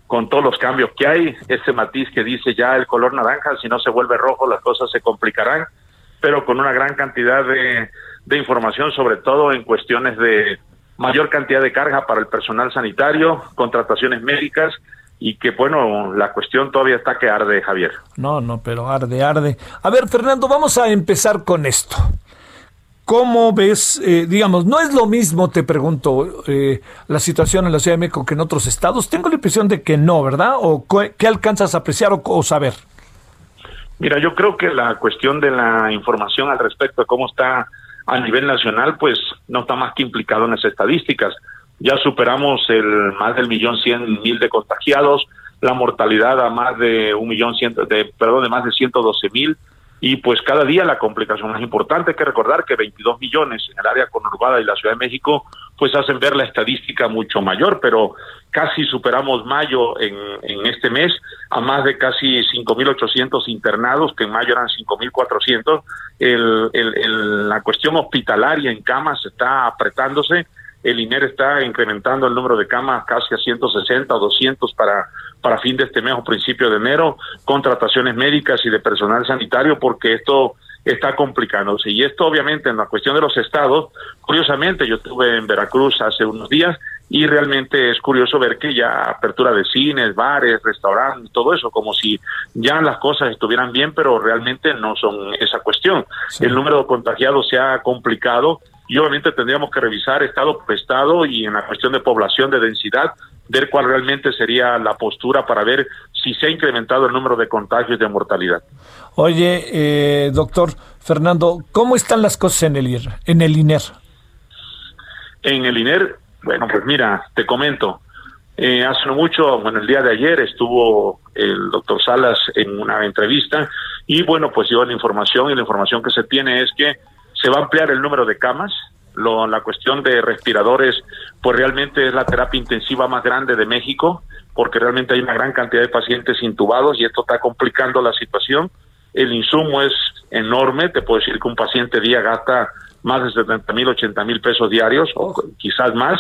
con todos los cambios que hay, ese matiz que dice ya el color naranja, si no se vuelve rojo las cosas se complicarán, pero con una gran cantidad de, de información, sobre todo en cuestiones de mayor cantidad de carga para el personal sanitario, contrataciones médicas y que bueno, la cuestión todavía está que arde, Javier. No, no, pero arde, arde. A ver, Fernando, vamos a empezar con esto. ¿Cómo ves, eh, digamos, no es lo mismo, te pregunto, eh, la situación en la Ciudad de México que en otros estados? Tengo la impresión de que no, ¿verdad? ¿O qué alcanzas a apreciar o, saber? Mira, yo creo que la cuestión de la información al respecto de cómo está a nivel nacional, pues no está más que implicado en las estadísticas. Ya superamos el más del millón cien mil de contagiados, la mortalidad a más de un millón ciento, de, perdón, de más de ciento doce mil y pues cada día la complicación es importante. Hay que recordar que 22 millones en el área conurbada y la Ciudad de México pues hacen ver la estadística mucho mayor, pero casi superamos mayo en, en este mes a más de casi 5.800 internados, que en mayo eran 5.400. El, el, el, la cuestión hospitalaria en camas está apretándose el INER está incrementando el número de camas casi a 160 o 200 para, para fin de este mes o principio de enero, contrataciones médicas y de personal sanitario, porque esto está complicándose. Y esto obviamente en la cuestión de los estados, curiosamente yo estuve en Veracruz hace unos días y realmente es curioso ver que ya apertura de cines, bares, restaurantes, todo eso, como si ya las cosas estuvieran bien, pero realmente no son esa cuestión. El número de contagiados se ha complicado y obviamente tendríamos que revisar estado por estado y en la cuestión de población, de densidad, ver cuál realmente sería la postura para ver si se ha incrementado el número de contagios de mortalidad. Oye, eh, doctor Fernando, ¿cómo están las cosas en el, IR, en el INER? En el INER, bueno, pues mira, te comento. Eh, hace no mucho, bueno, el día de ayer estuvo el doctor Salas en una entrevista y bueno, pues dio la información y la información que se tiene es que se va a ampliar el número de camas. Lo, la cuestión de respiradores, pues realmente es la terapia intensiva más grande de México, porque realmente hay una gran cantidad de pacientes intubados y esto está complicando la situación. El insumo es enorme, te puedo decir que un paciente día gasta más de 70 mil, 80 mil pesos diarios, o quizás más,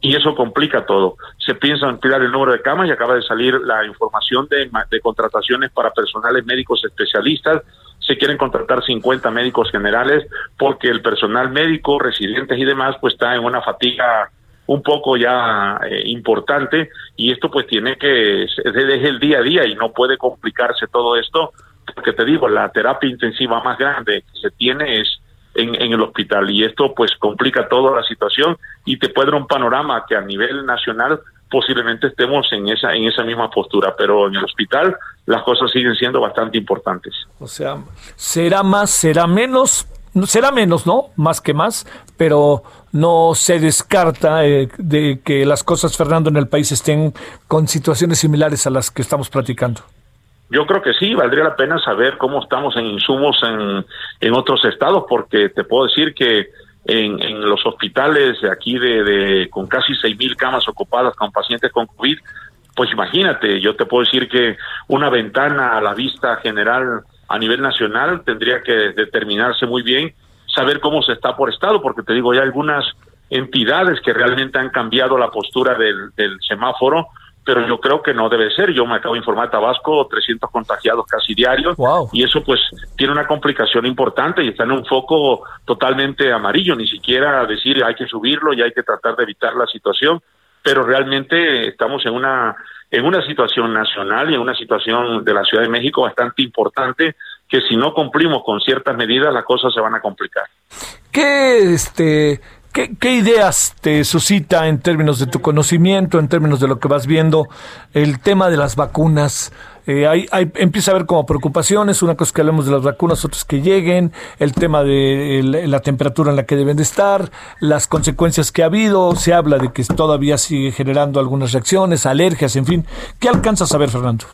y eso complica todo. Se piensa ampliar el número de camas y acaba de salir la información de, de contrataciones para personales médicos especialistas se quieren contratar 50 médicos generales porque el personal médico, residentes y demás, pues está en una fatiga un poco ya eh, importante y esto pues tiene que, es, el día a día y no puede complicarse todo esto. Porque te digo, la terapia intensiva más grande que se tiene es en, en, el hospital y esto pues complica toda la situación y te puede dar un panorama que a nivel nacional posiblemente estemos en esa en esa misma postura, pero en el hospital las cosas siguen siendo bastante importantes. O sea, será más, será menos, será menos, ¿no? Más que más, pero no se descarta eh, de que las cosas, Fernando, en el país estén con situaciones similares a las que estamos platicando. Yo creo que sí, valdría la pena saber cómo estamos en insumos en, en otros estados, porque te puedo decir que en, en los hospitales de aquí de, de con casi seis mil camas ocupadas con pacientes con COVID, pues imagínate, yo te puedo decir que una ventana a la vista general a nivel nacional tendría que determinarse muy bien, saber cómo se está por estado, porque te digo, hay algunas entidades que realmente han cambiado la postura del semáforo, pero yo creo que no debe ser. Yo me acabo de informar Tabasco, 300 contagiados casi diarios, y eso pues tiene una complicación importante y está en un foco totalmente amarillo, ni siquiera decir hay que subirlo y hay que tratar de evitar la situación, pero realmente estamos en una en una situación nacional y en una situación de la Ciudad de México bastante importante que si no cumplimos con ciertas medidas las cosas se van a complicar. ¿Qué este ¿Qué, ¿Qué, ideas te suscita en términos de tu conocimiento, en términos de lo que vas viendo, el tema de las vacunas? Eh, hay, hay, empieza a haber como preocupaciones, una cosa que hablemos de las vacunas, otras que lleguen, el tema de la temperatura en la que deben de estar, las consecuencias que ha habido, se habla de que todavía sigue generando algunas reacciones, alergias, en fin. ¿Qué alcanzas a ver, Fernando?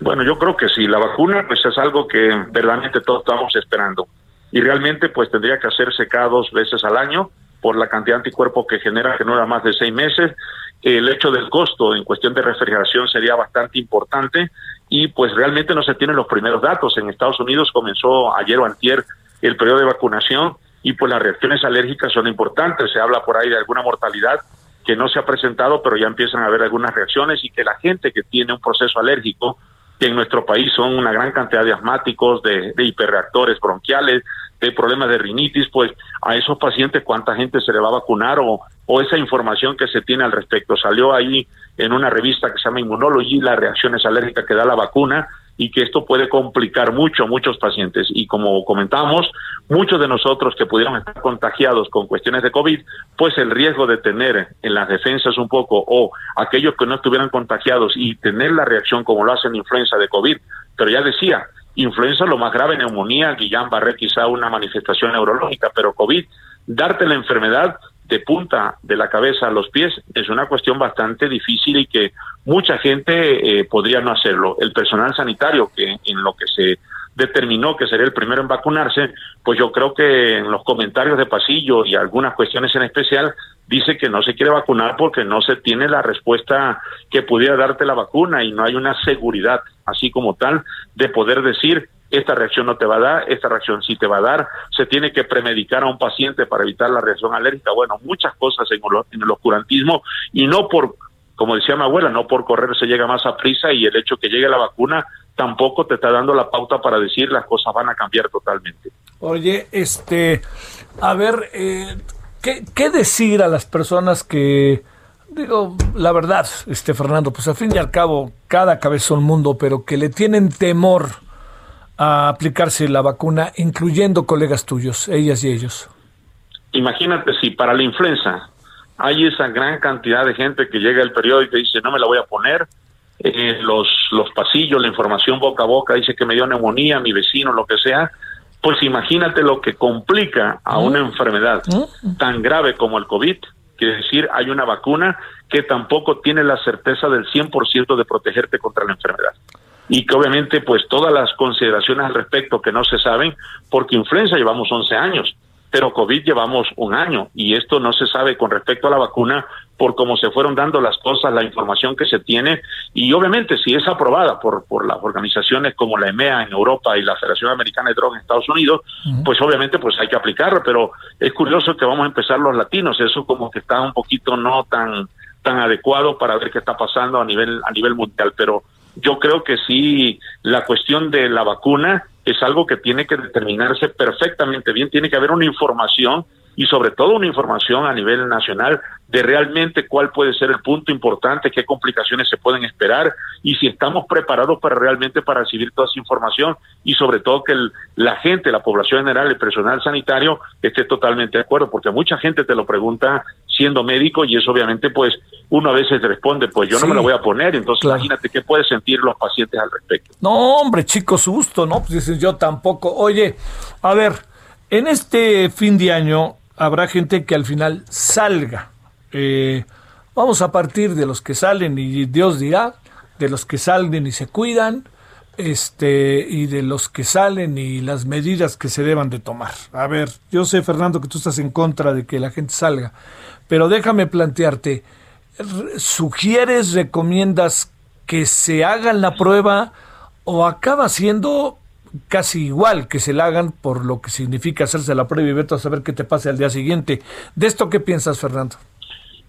Bueno, yo creo que sí, la vacuna pues es algo que verdaderamente todos estamos esperando y realmente pues tendría que hacerse cada dos veces al año por la cantidad de anticuerpos que genera, que no era más de seis meses. El hecho del costo en cuestión de refrigeración sería bastante importante y pues realmente no se tienen los primeros datos. En Estados Unidos comenzó ayer o antier el periodo de vacunación y pues las reacciones alérgicas son importantes. Se habla por ahí de alguna mortalidad que no se ha presentado, pero ya empiezan a haber algunas reacciones y que la gente que tiene un proceso alérgico, que en nuestro país son una gran cantidad de asmáticos, de, de hiperreactores bronquiales, de problemas de rinitis, pues a esos pacientes cuánta gente se le va a vacunar o, o esa información que se tiene al respecto. Salió ahí en una revista que se llama Immunology las reacciones alérgicas que da la vacuna y que esto puede complicar mucho a muchos pacientes. Y como comentamos, muchos de nosotros que pudieron estar contagiados con cuestiones de COVID, pues el riesgo de tener en las defensas un poco o aquellos que no estuvieran contagiados y tener la reacción como lo hacen influenza de COVID, pero ya decía, influenza lo más grave, neumonía, Guillain-Barré quizá una manifestación neurológica, pero COVID, darte la enfermedad de punta de la cabeza a los pies es una cuestión bastante difícil y que mucha gente eh, podría no hacerlo. El personal sanitario, que en lo que se determinó que sería el primero en vacunarse, pues yo creo que en los comentarios de pasillo y algunas cuestiones en especial dice que no se quiere vacunar porque no se tiene la respuesta que pudiera darte la vacuna y no hay una seguridad así como tal de poder decir esta reacción no te va a dar, esta reacción sí te va a dar, se tiene que premedicar a un paciente para evitar la reacción alérgica, bueno, muchas cosas en, el oscurantismo y no por, como decía mi abuela, no por correr se llega más a prisa y el hecho que llegue la vacuna tampoco te está dando la pauta para decir las cosas van a cambiar totalmente. Oye, este, a ver, eh, ¿qué, ¿qué decir a las personas que, digo, la verdad, este Fernando, pues al fin y al cabo, cada cabeza un mundo, pero que le tienen temor a aplicarse la vacuna, incluyendo colegas tuyos, ellas y ellos? Imagínate si para la influenza hay esa gran cantidad de gente que llega al periódico y dice no me la voy a poner, eh, los, los pasillos, la información boca a boca dice que me dio neumonía, mi vecino, lo que sea, pues imagínate lo que complica a una enfermedad tan grave como el COVID, quiere decir, hay una vacuna que tampoco tiene la certeza del 100% de protegerte contra la enfermedad. Y que obviamente pues todas las consideraciones al respecto que no se saben, porque influenza llevamos 11 años, pero COVID llevamos un año y esto no se sabe con respecto a la vacuna por cómo se fueron dando las cosas, la información que se tiene y obviamente si es aprobada por, por las organizaciones como la EMEA en Europa y la Federación Americana de Drogas en Estados Unidos, pues obviamente pues hay que aplicarla, pero es curioso que vamos a empezar los latinos, eso como que está un poquito no tan tan adecuado para ver qué está pasando a nivel a nivel mundial, pero yo creo que sí, la cuestión de la vacuna es algo que tiene que determinarse perfectamente bien, tiene que haber una información y sobre todo una información a nivel nacional de realmente cuál puede ser el punto importante, qué complicaciones se pueden esperar y si estamos preparados para realmente para recibir toda esa información y sobre todo que el, la gente, la población general, el personal sanitario esté totalmente de acuerdo, porque mucha gente te lo pregunta siendo médico y eso obviamente pues uno a veces responde, pues yo no me la voy a poner, entonces imagínate qué pueden sentir los pacientes al respecto. No, hombre, chico, susto, ¿no? Pues dices yo tampoco. Oye, a ver, en este fin de año habrá gente que al final salga. Eh, vamos a partir de los que salen y Dios dirá, de los que salen y se cuidan, este y de los que salen y las medidas que se deban de tomar. A ver, yo sé Fernando que tú estás en contra de que la gente salga, pero déjame plantearte, ¿sugieres, recomiendas que se hagan la prueba o acaba siendo casi igual que se la hagan por lo que significa hacerse la prueba y ver a saber qué te pase al día siguiente? ¿De esto qué piensas, Fernando?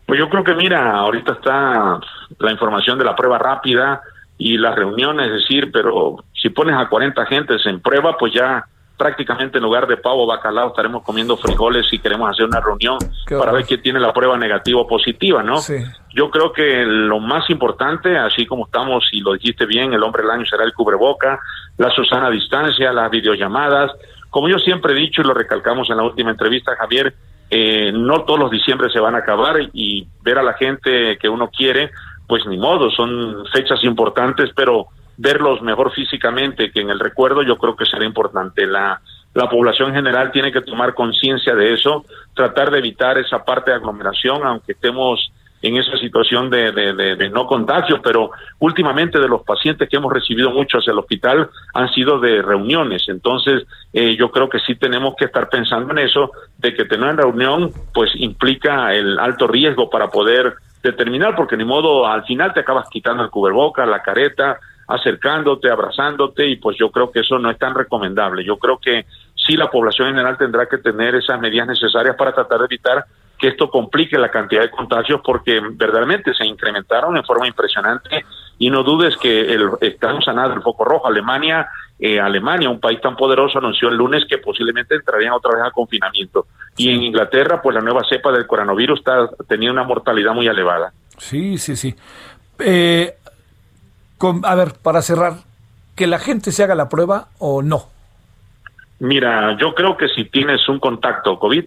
Pues yo creo que mira, ahorita está la información de la prueba rápida, y las reuniones, es decir, pero si pones a 40 gentes en prueba, pues ya prácticamente en lugar de pavo bacalao estaremos comiendo frijoles si queremos hacer una reunión para ver quién tiene la prueba negativa o positiva, ¿no? Yo creo que lo más importante, así como estamos, y lo dijiste bien, el hombre del año será el cubreboca, la Susana a distancia, las videollamadas. Como yo siempre he dicho y lo recalcamos en la última entrevista, Javier, eh, no todos los diciembre se van a acabar y ver a la gente que uno quiere, pues ni modo, son fechas importantes, pero verlos mejor físicamente que en el recuerdo yo creo que será importante. La, la población en general tiene que tomar conciencia de eso, tratar de evitar esa parte de aglomeración, aunque estemos en esa situación de, de, no contagio, pero últimamente de los pacientes que hemos recibido mucho hacia el hospital han sido de reuniones. Entonces, eh, yo creo que sí tenemos que estar pensando en eso, de que tener reunión pues implica el alto riesgo para poder determinar, porque ni modo, al final te acabas quitando el cuberboca, la careta, acercándote, abrazándote, y pues yo creo que eso no es tan recomendable. Yo creo que sí la población en general tendrá que tener esas medidas necesarias para tratar de evitar que esto complique la cantidad de contagios porque verdaderamente se incrementaron en forma impresionante y no dudes que el, estamos sanando el foco rojo. Alemania, eh, Alemania, un país tan poderoso, anunció el lunes que posiblemente entrarían otra vez a confinamiento. Y en Inglaterra, pues la nueva cepa del coronavirus está tenía una mortalidad muy elevada. Sí, sí, sí. Eh, a ver, para cerrar, que la gente se haga la prueba o no. Mira, yo creo que si tienes un contacto COVID,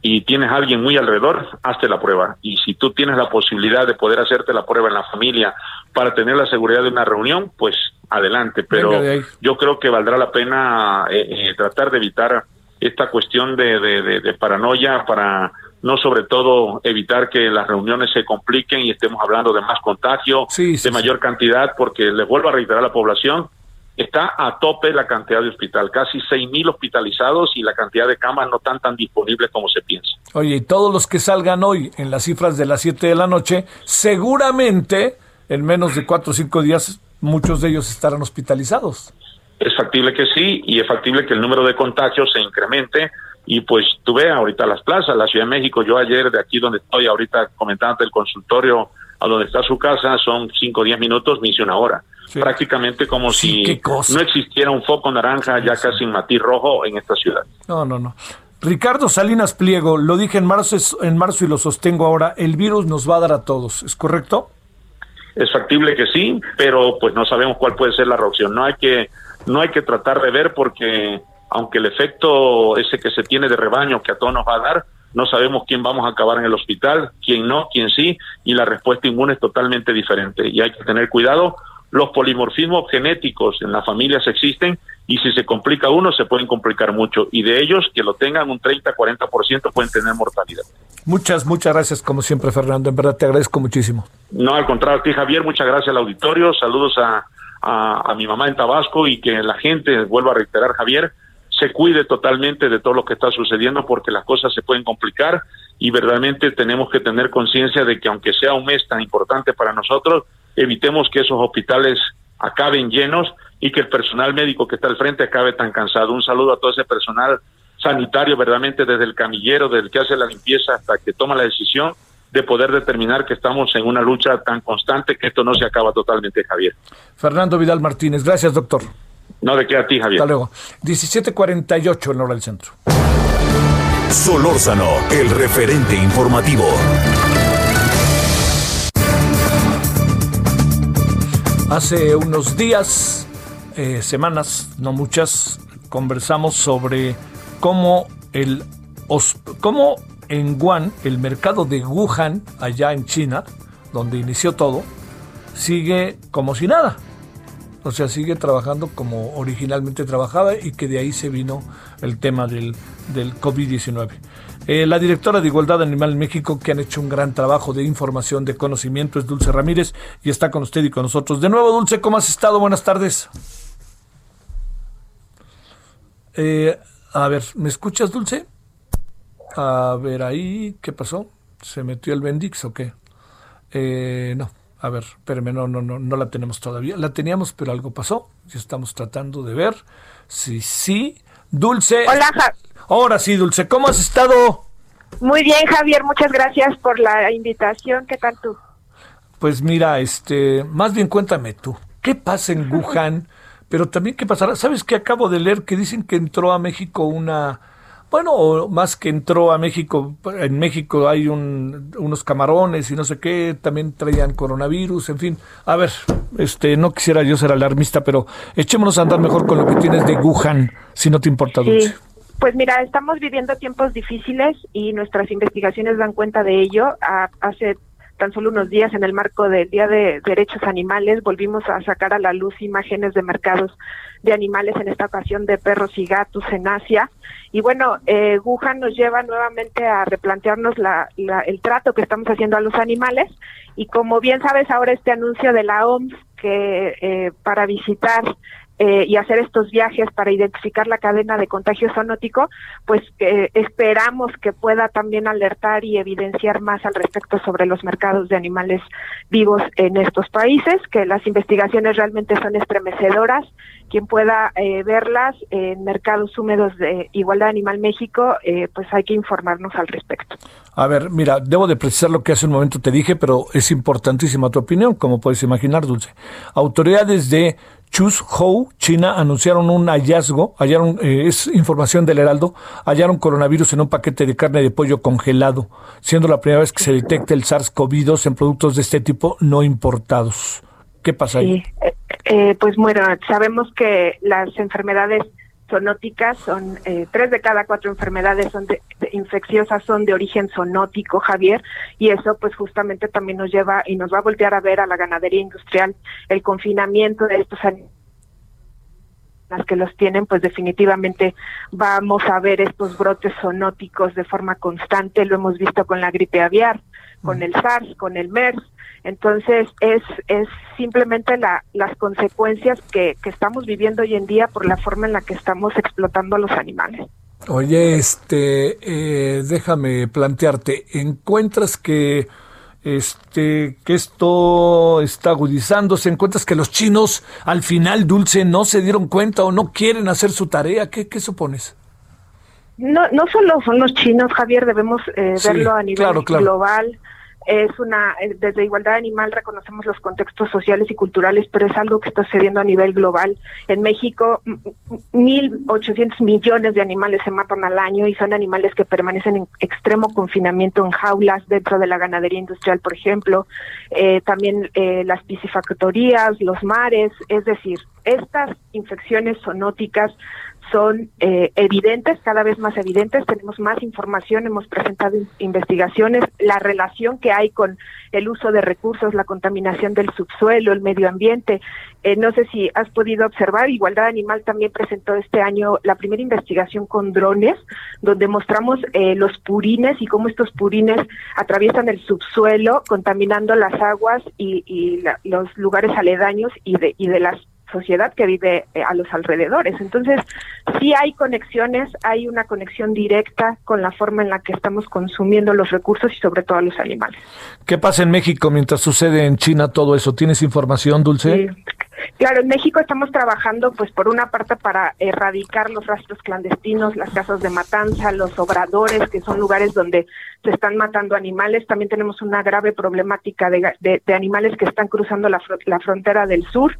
y tienes a alguien muy alrededor, hazte la prueba. Y si tú tienes la posibilidad de poder hacerte la prueba en la familia para tener la seguridad de una reunión, pues adelante. Pero yo creo que valdrá la pena eh, eh, tratar de evitar esta cuestión de, de, paranoia para no sobre todo evitar que las reuniones se compliquen y estemos hablando de más contagio, de mayor cantidad, porque les vuelvo a reiterar a la población, está a tope la cantidad de hospital, casi 6.000 hospitalizados y la cantidad de camas no están tan disponibles como se piensa. Oye, y todos los que salgan hoy en las cifras de las 7 de la noche, seguramente en menos de 4 o 5 días muchos de ellos estarán hospitalizados. Es factible que sí y es factible que el número de contagios se incremente y pues tú ves ahorita las plazas, la Ciudad de México, yo ayer de aquí donde estoy ahorita comentando el consultorio a donde está su casa son 5 o 10 minutos, me hice una hora prácticamente como si no existiera un foco naranja ya casi en matiz rojo en esta ciudad. No, no, no. Ricardo Salinas Pliego, lo dije en marzo, en marzo y lo sostengo ahora, el virus nos va a dar a todos, ¿es correcto? Es factible que sí, pero pues no sabemos cuál puede ser la reacción. No hay que no hay que tratar de ver porque aunque el efecto ese que se tiene de rebaño que a todos nos va a dar, no sabemos quién vamos a acabar en el hospital, quién no, quién sí, y la respuesta inmune es totalmente diferente. Y hay que tener cuidado los polimorfismos genéticos en las familias existen y si se complica uno se pueden complicar mucho y de ellos que lo tengan un 30-40% pueden tener mortalidad. Muchas, muchas gracias como siempre Fernando, en verdad te agradezco muchísimo. No, al contrario, a ti Javier, muchas gracias al auditorio, saludos a, a, a mi mamá en Tabasco y que la gente, vuelvo a reiterar Javier, se cuide totalmente de todo lo que está sucediendo porque las cosas se pueden complicar y verdaderamente tenemos que tener conciencia de que aunque sea un mes tan importante para nosotros, evitemos que esos hospitales acaben llenos y que el personal médico que está al frente acabe tan cansado. Un saludo a todo ese personal sanitario, verdaderamente desde el camillero, desde el que hace la limpieza hasta que toma la decisión de poder determinar que estamos en una lucha tan constante que esto no se acaba totalmente, Javier. Fernando Vidal Martínez, gracias, doctor. No, de qué a ti, Javier. Hasta luego. 1748 en hora del centro. Solórzano, el referente informativo. Hace unos días, eh, semanas, no muchas, conversamos sobre cómo, el, cómo en Wuhan, el mercado de Wuhan, allá en China, donde inició todo, sigue como si nada. O sea, sigue trabajando como originalmente trabajaba y que de ahí se vino el tema del, del COVID-19. Eh, la directora de Igualdad Animal en México, que han hecho un gran trabajo de información, de conocimiento, es Dulce Ramírez y está con usted y con nosotros. De nuevo, Dulce, ¿cómo has estado? Buenas tardes. Eh, a ver, ¿me escuchas, Dulce? A ver ahí, ¿qué pasó? ¿Se metió el Bendix o qué? Eh, no, a ver, espérame, no, no, no, no la tenemos todavía. La teníamos, pero algo pasó. Y estamos tratando de ver si sí. Dulce. Hola, ja Ahora sí, Dulce, ¿cómo has estado? Muy bien, Javier, muchas gracias por la invitación. ¿Qué tal tú? Pues mira, este, más bien cuéntame tú, ¿qué pasa en *laughs* Wuhan? Pero también qué pasará. ¿Sabes qué acabo de leer que dicen que entró a México una bueno, más que entró a México, en México hay un, unos camarones y no sé qué, también traían coronavirus, en fin. A ver, este, no quisiera yo ser alarmista, pero echémonos a andar mejor con lo que tienes de Wuhan, si no te importa, Dulce. Pues mira, estamos viviendo tiempos difíciles y nuestras investigaciones dan cuenta de ello. hace tan solo unos días, en el marco del Día de Derechos Animales, volvimos a sacar a la luz imágenes de mercados de animales, en esta ocasión de perros y gatos en Asia. Y bueno, eh, nos lleva nuevamente a replantearnos la, el trato que estamos haciendo a los animales. Y como bien sabes, ahora este anuncio de la OMS que eh, para visitar eh, y hacer estos viajes para identificar la cadena de contagio zoonótico, pues eh, esperamos que pueda también alertar y evidenciar más al respecto sobre los mercados de animales vivos en estos países, que las investigaciones realmente son estremecedoras. Quien pueda eh, verlas en mercados húmedos de Igualdad Animal México, pues hay que informarnos al respecto. A ver, mira, debo de precisar lo que hace un momento te dije, pero es importantísima tu opinión, como puedes imaginar, Dulce. Autoridades de Chuzhou, China, anunciaron un hallazgo, hallaron, eh, es información del Heraldo, hallaron coronavirus en un paquete de carne de pollo congelado, siendo la primera vez que se detecta el SARS-CoV-2 en productos de este tipo no importados. ¿Qué pasa ahí? Eh, eh, pues bueno, sabemos que las enfermedades zoonóticas son eh, tres de cada cuatro enfermedades son infecciosas son de origen zoonótico Javier y eso pues justamente también nos lleva y nos va a voltear a ver a la ganadería industrial el confinamiento de estos animales las que los tienen, pues definitivamente vamos a ver estos brotes zoonóticos de forma constante, lo hemos visto con la gripe aviar, con el SARS, con el MERS, entonces, es, es simplemente la, las consecuencias que, que estamos viviendo hoy en día por la forma en la que estamos explotando a los animales. Oye, este, eh, déjame plantearte, ¿encuentras que este que esto está agudizándose, encuentras que los chinos al final dulce no se dieron cuenta o no quieren hacer su tarea, ¿qué, qué supones? No, no solo son los chinos, Javier, debemos eh, verlo a nivel global es una, eh, desde Igualdad Animal reconocemos los contextos sociales y culturales, pero es algo que está sucediendo a nivel global. En México, 1.800 millones de animales se matan al año y son animales que permanecen en extremo confinamiento en jaulas dentro de la ganadería industrial, por ejemplo, eh, también eh, las piscifactorías, los mares, es decir, estas infecciones zoonóticas son eh, evidentes, cada vez más evidentes, tenemos más información, hemos presentado investigaciones, la relación que hay con el uso de recursos, la contaminación del subsuelo, el medio ambiente. Eh, no sé si has podido observar, Igualdad Animal también presentó este año la primera investigación con drones, donde mostramos eh, los purines y cómo estos purines atraviesan el subsuelo, contaminando las aguas y, y los lugares aledaños y de, y de las sociedad que vive eh, a los alrededores. Entonces, sí hay conexiones, hay una conexión directa con la forma en la que estamos consumiendo los recursos y sobre todo a los animales. ¿Qué pasa en México mientras sucede en China todo eso? ¿Tienes información, Dulce? Sí. Claro, en México estamos trabajando, pues, por una parte para erradicar los rastros clandestinos, las casas de matanza, los obradores, que son lugares donde se están matando animales. También tenemos una grave problemática de, de, animales que están cruzando la, la, frontera del sur,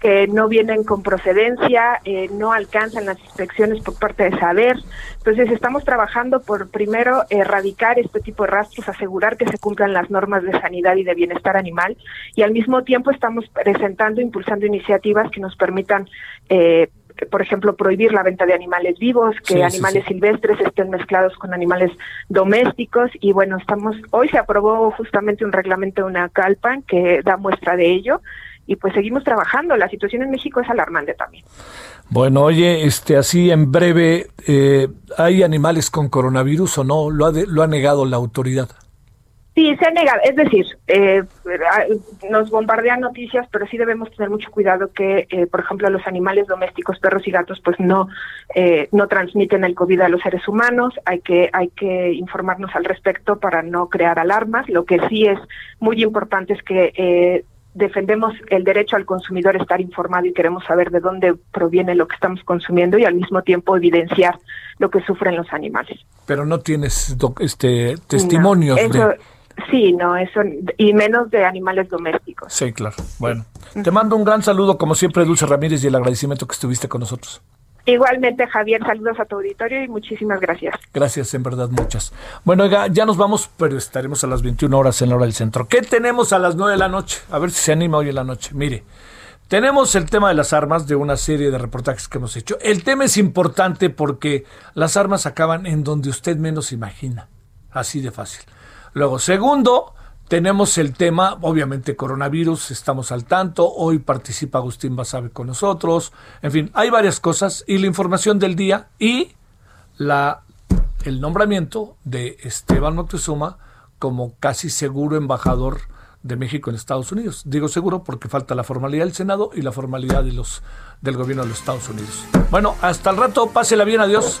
que no vienen con procedencia, eh, no alcanzan las inspecciones por parte de saber. Entonces, estamos trabajando por, primero, erradicar este tipo de rastros, asegurar que se cumplan las normas de sanidad y de bienestar animal, y al mismo tiempo estamos presentando, impulsando iniciativas que nos permitan eh, por ejemplo, prohibir la venta de animales vivos, que animales silvestres estén mezclados con animales domésticos. Y bueno, estamos hoy se aprobó justamente un reglamento de una calpan que da muestra de ello y pues seguimos trabajando. La situación en México es alarmante también. Bueno, oye, este, así en breve, eh, ¿hay animales con coronavirus o no? ¿Lo ha, lo ha negado la autoridad? Sí, se ha negado. Es decir, eh, nos bombardean noticias, pero sí debemos tener mucho cuidado que, eh, por ejemplo, los animales domésticos, perros y gatos, pues no no transmiten el COVID a los seres humanos. Hay que hay que informarnos al respecto para no crear alarmas. Lo que sí es muy importante es que defendemos el derecho al consumidor a estar informado y queremos saber de dónde proviene lo que estamos consumiendo y al mismo tiempo evidenciar lo que sufren los animales. Pero no tienes este testimonios Sí, no, eso y menos de animales domésticos. Sí, claro. Bueno, te mando un gran saludo como siempre Dulce Ramírez y el agradecimiento que estuviste con nosotros. Igualmente, Javier, saludos a tu auditorio y muchísimas gracias. Gracias, en verdad, muchas. Bueno, ya nos vamos, pero estaremos a las 21 horas en la hora del centro. ¿Qué tenemos a las 9 de la noche? A ver si se anima hoy en la noche. Mire, tenemos el tema de las armas de una serie de reportajes que hemos hecho. El tema es importante porque las armas acaban en donde usted menos imagina. Así de fácil. Luego, segundo, tenemos el tema, obviamente coronavirus, estamos al tanto, hoy participa Agustín Basabe con nosotros, en fin, hay varias cosas y la información del día y la, el nombramiento de Esteban Moctezuma como casi seguro embajador de México en Estados Unidos. Digo seguro porque falta la formalidad del Senado y la formalidad de los, del gobierno de los Estados Unidos. Bueno, hasta el rato, pásela bien, adiós.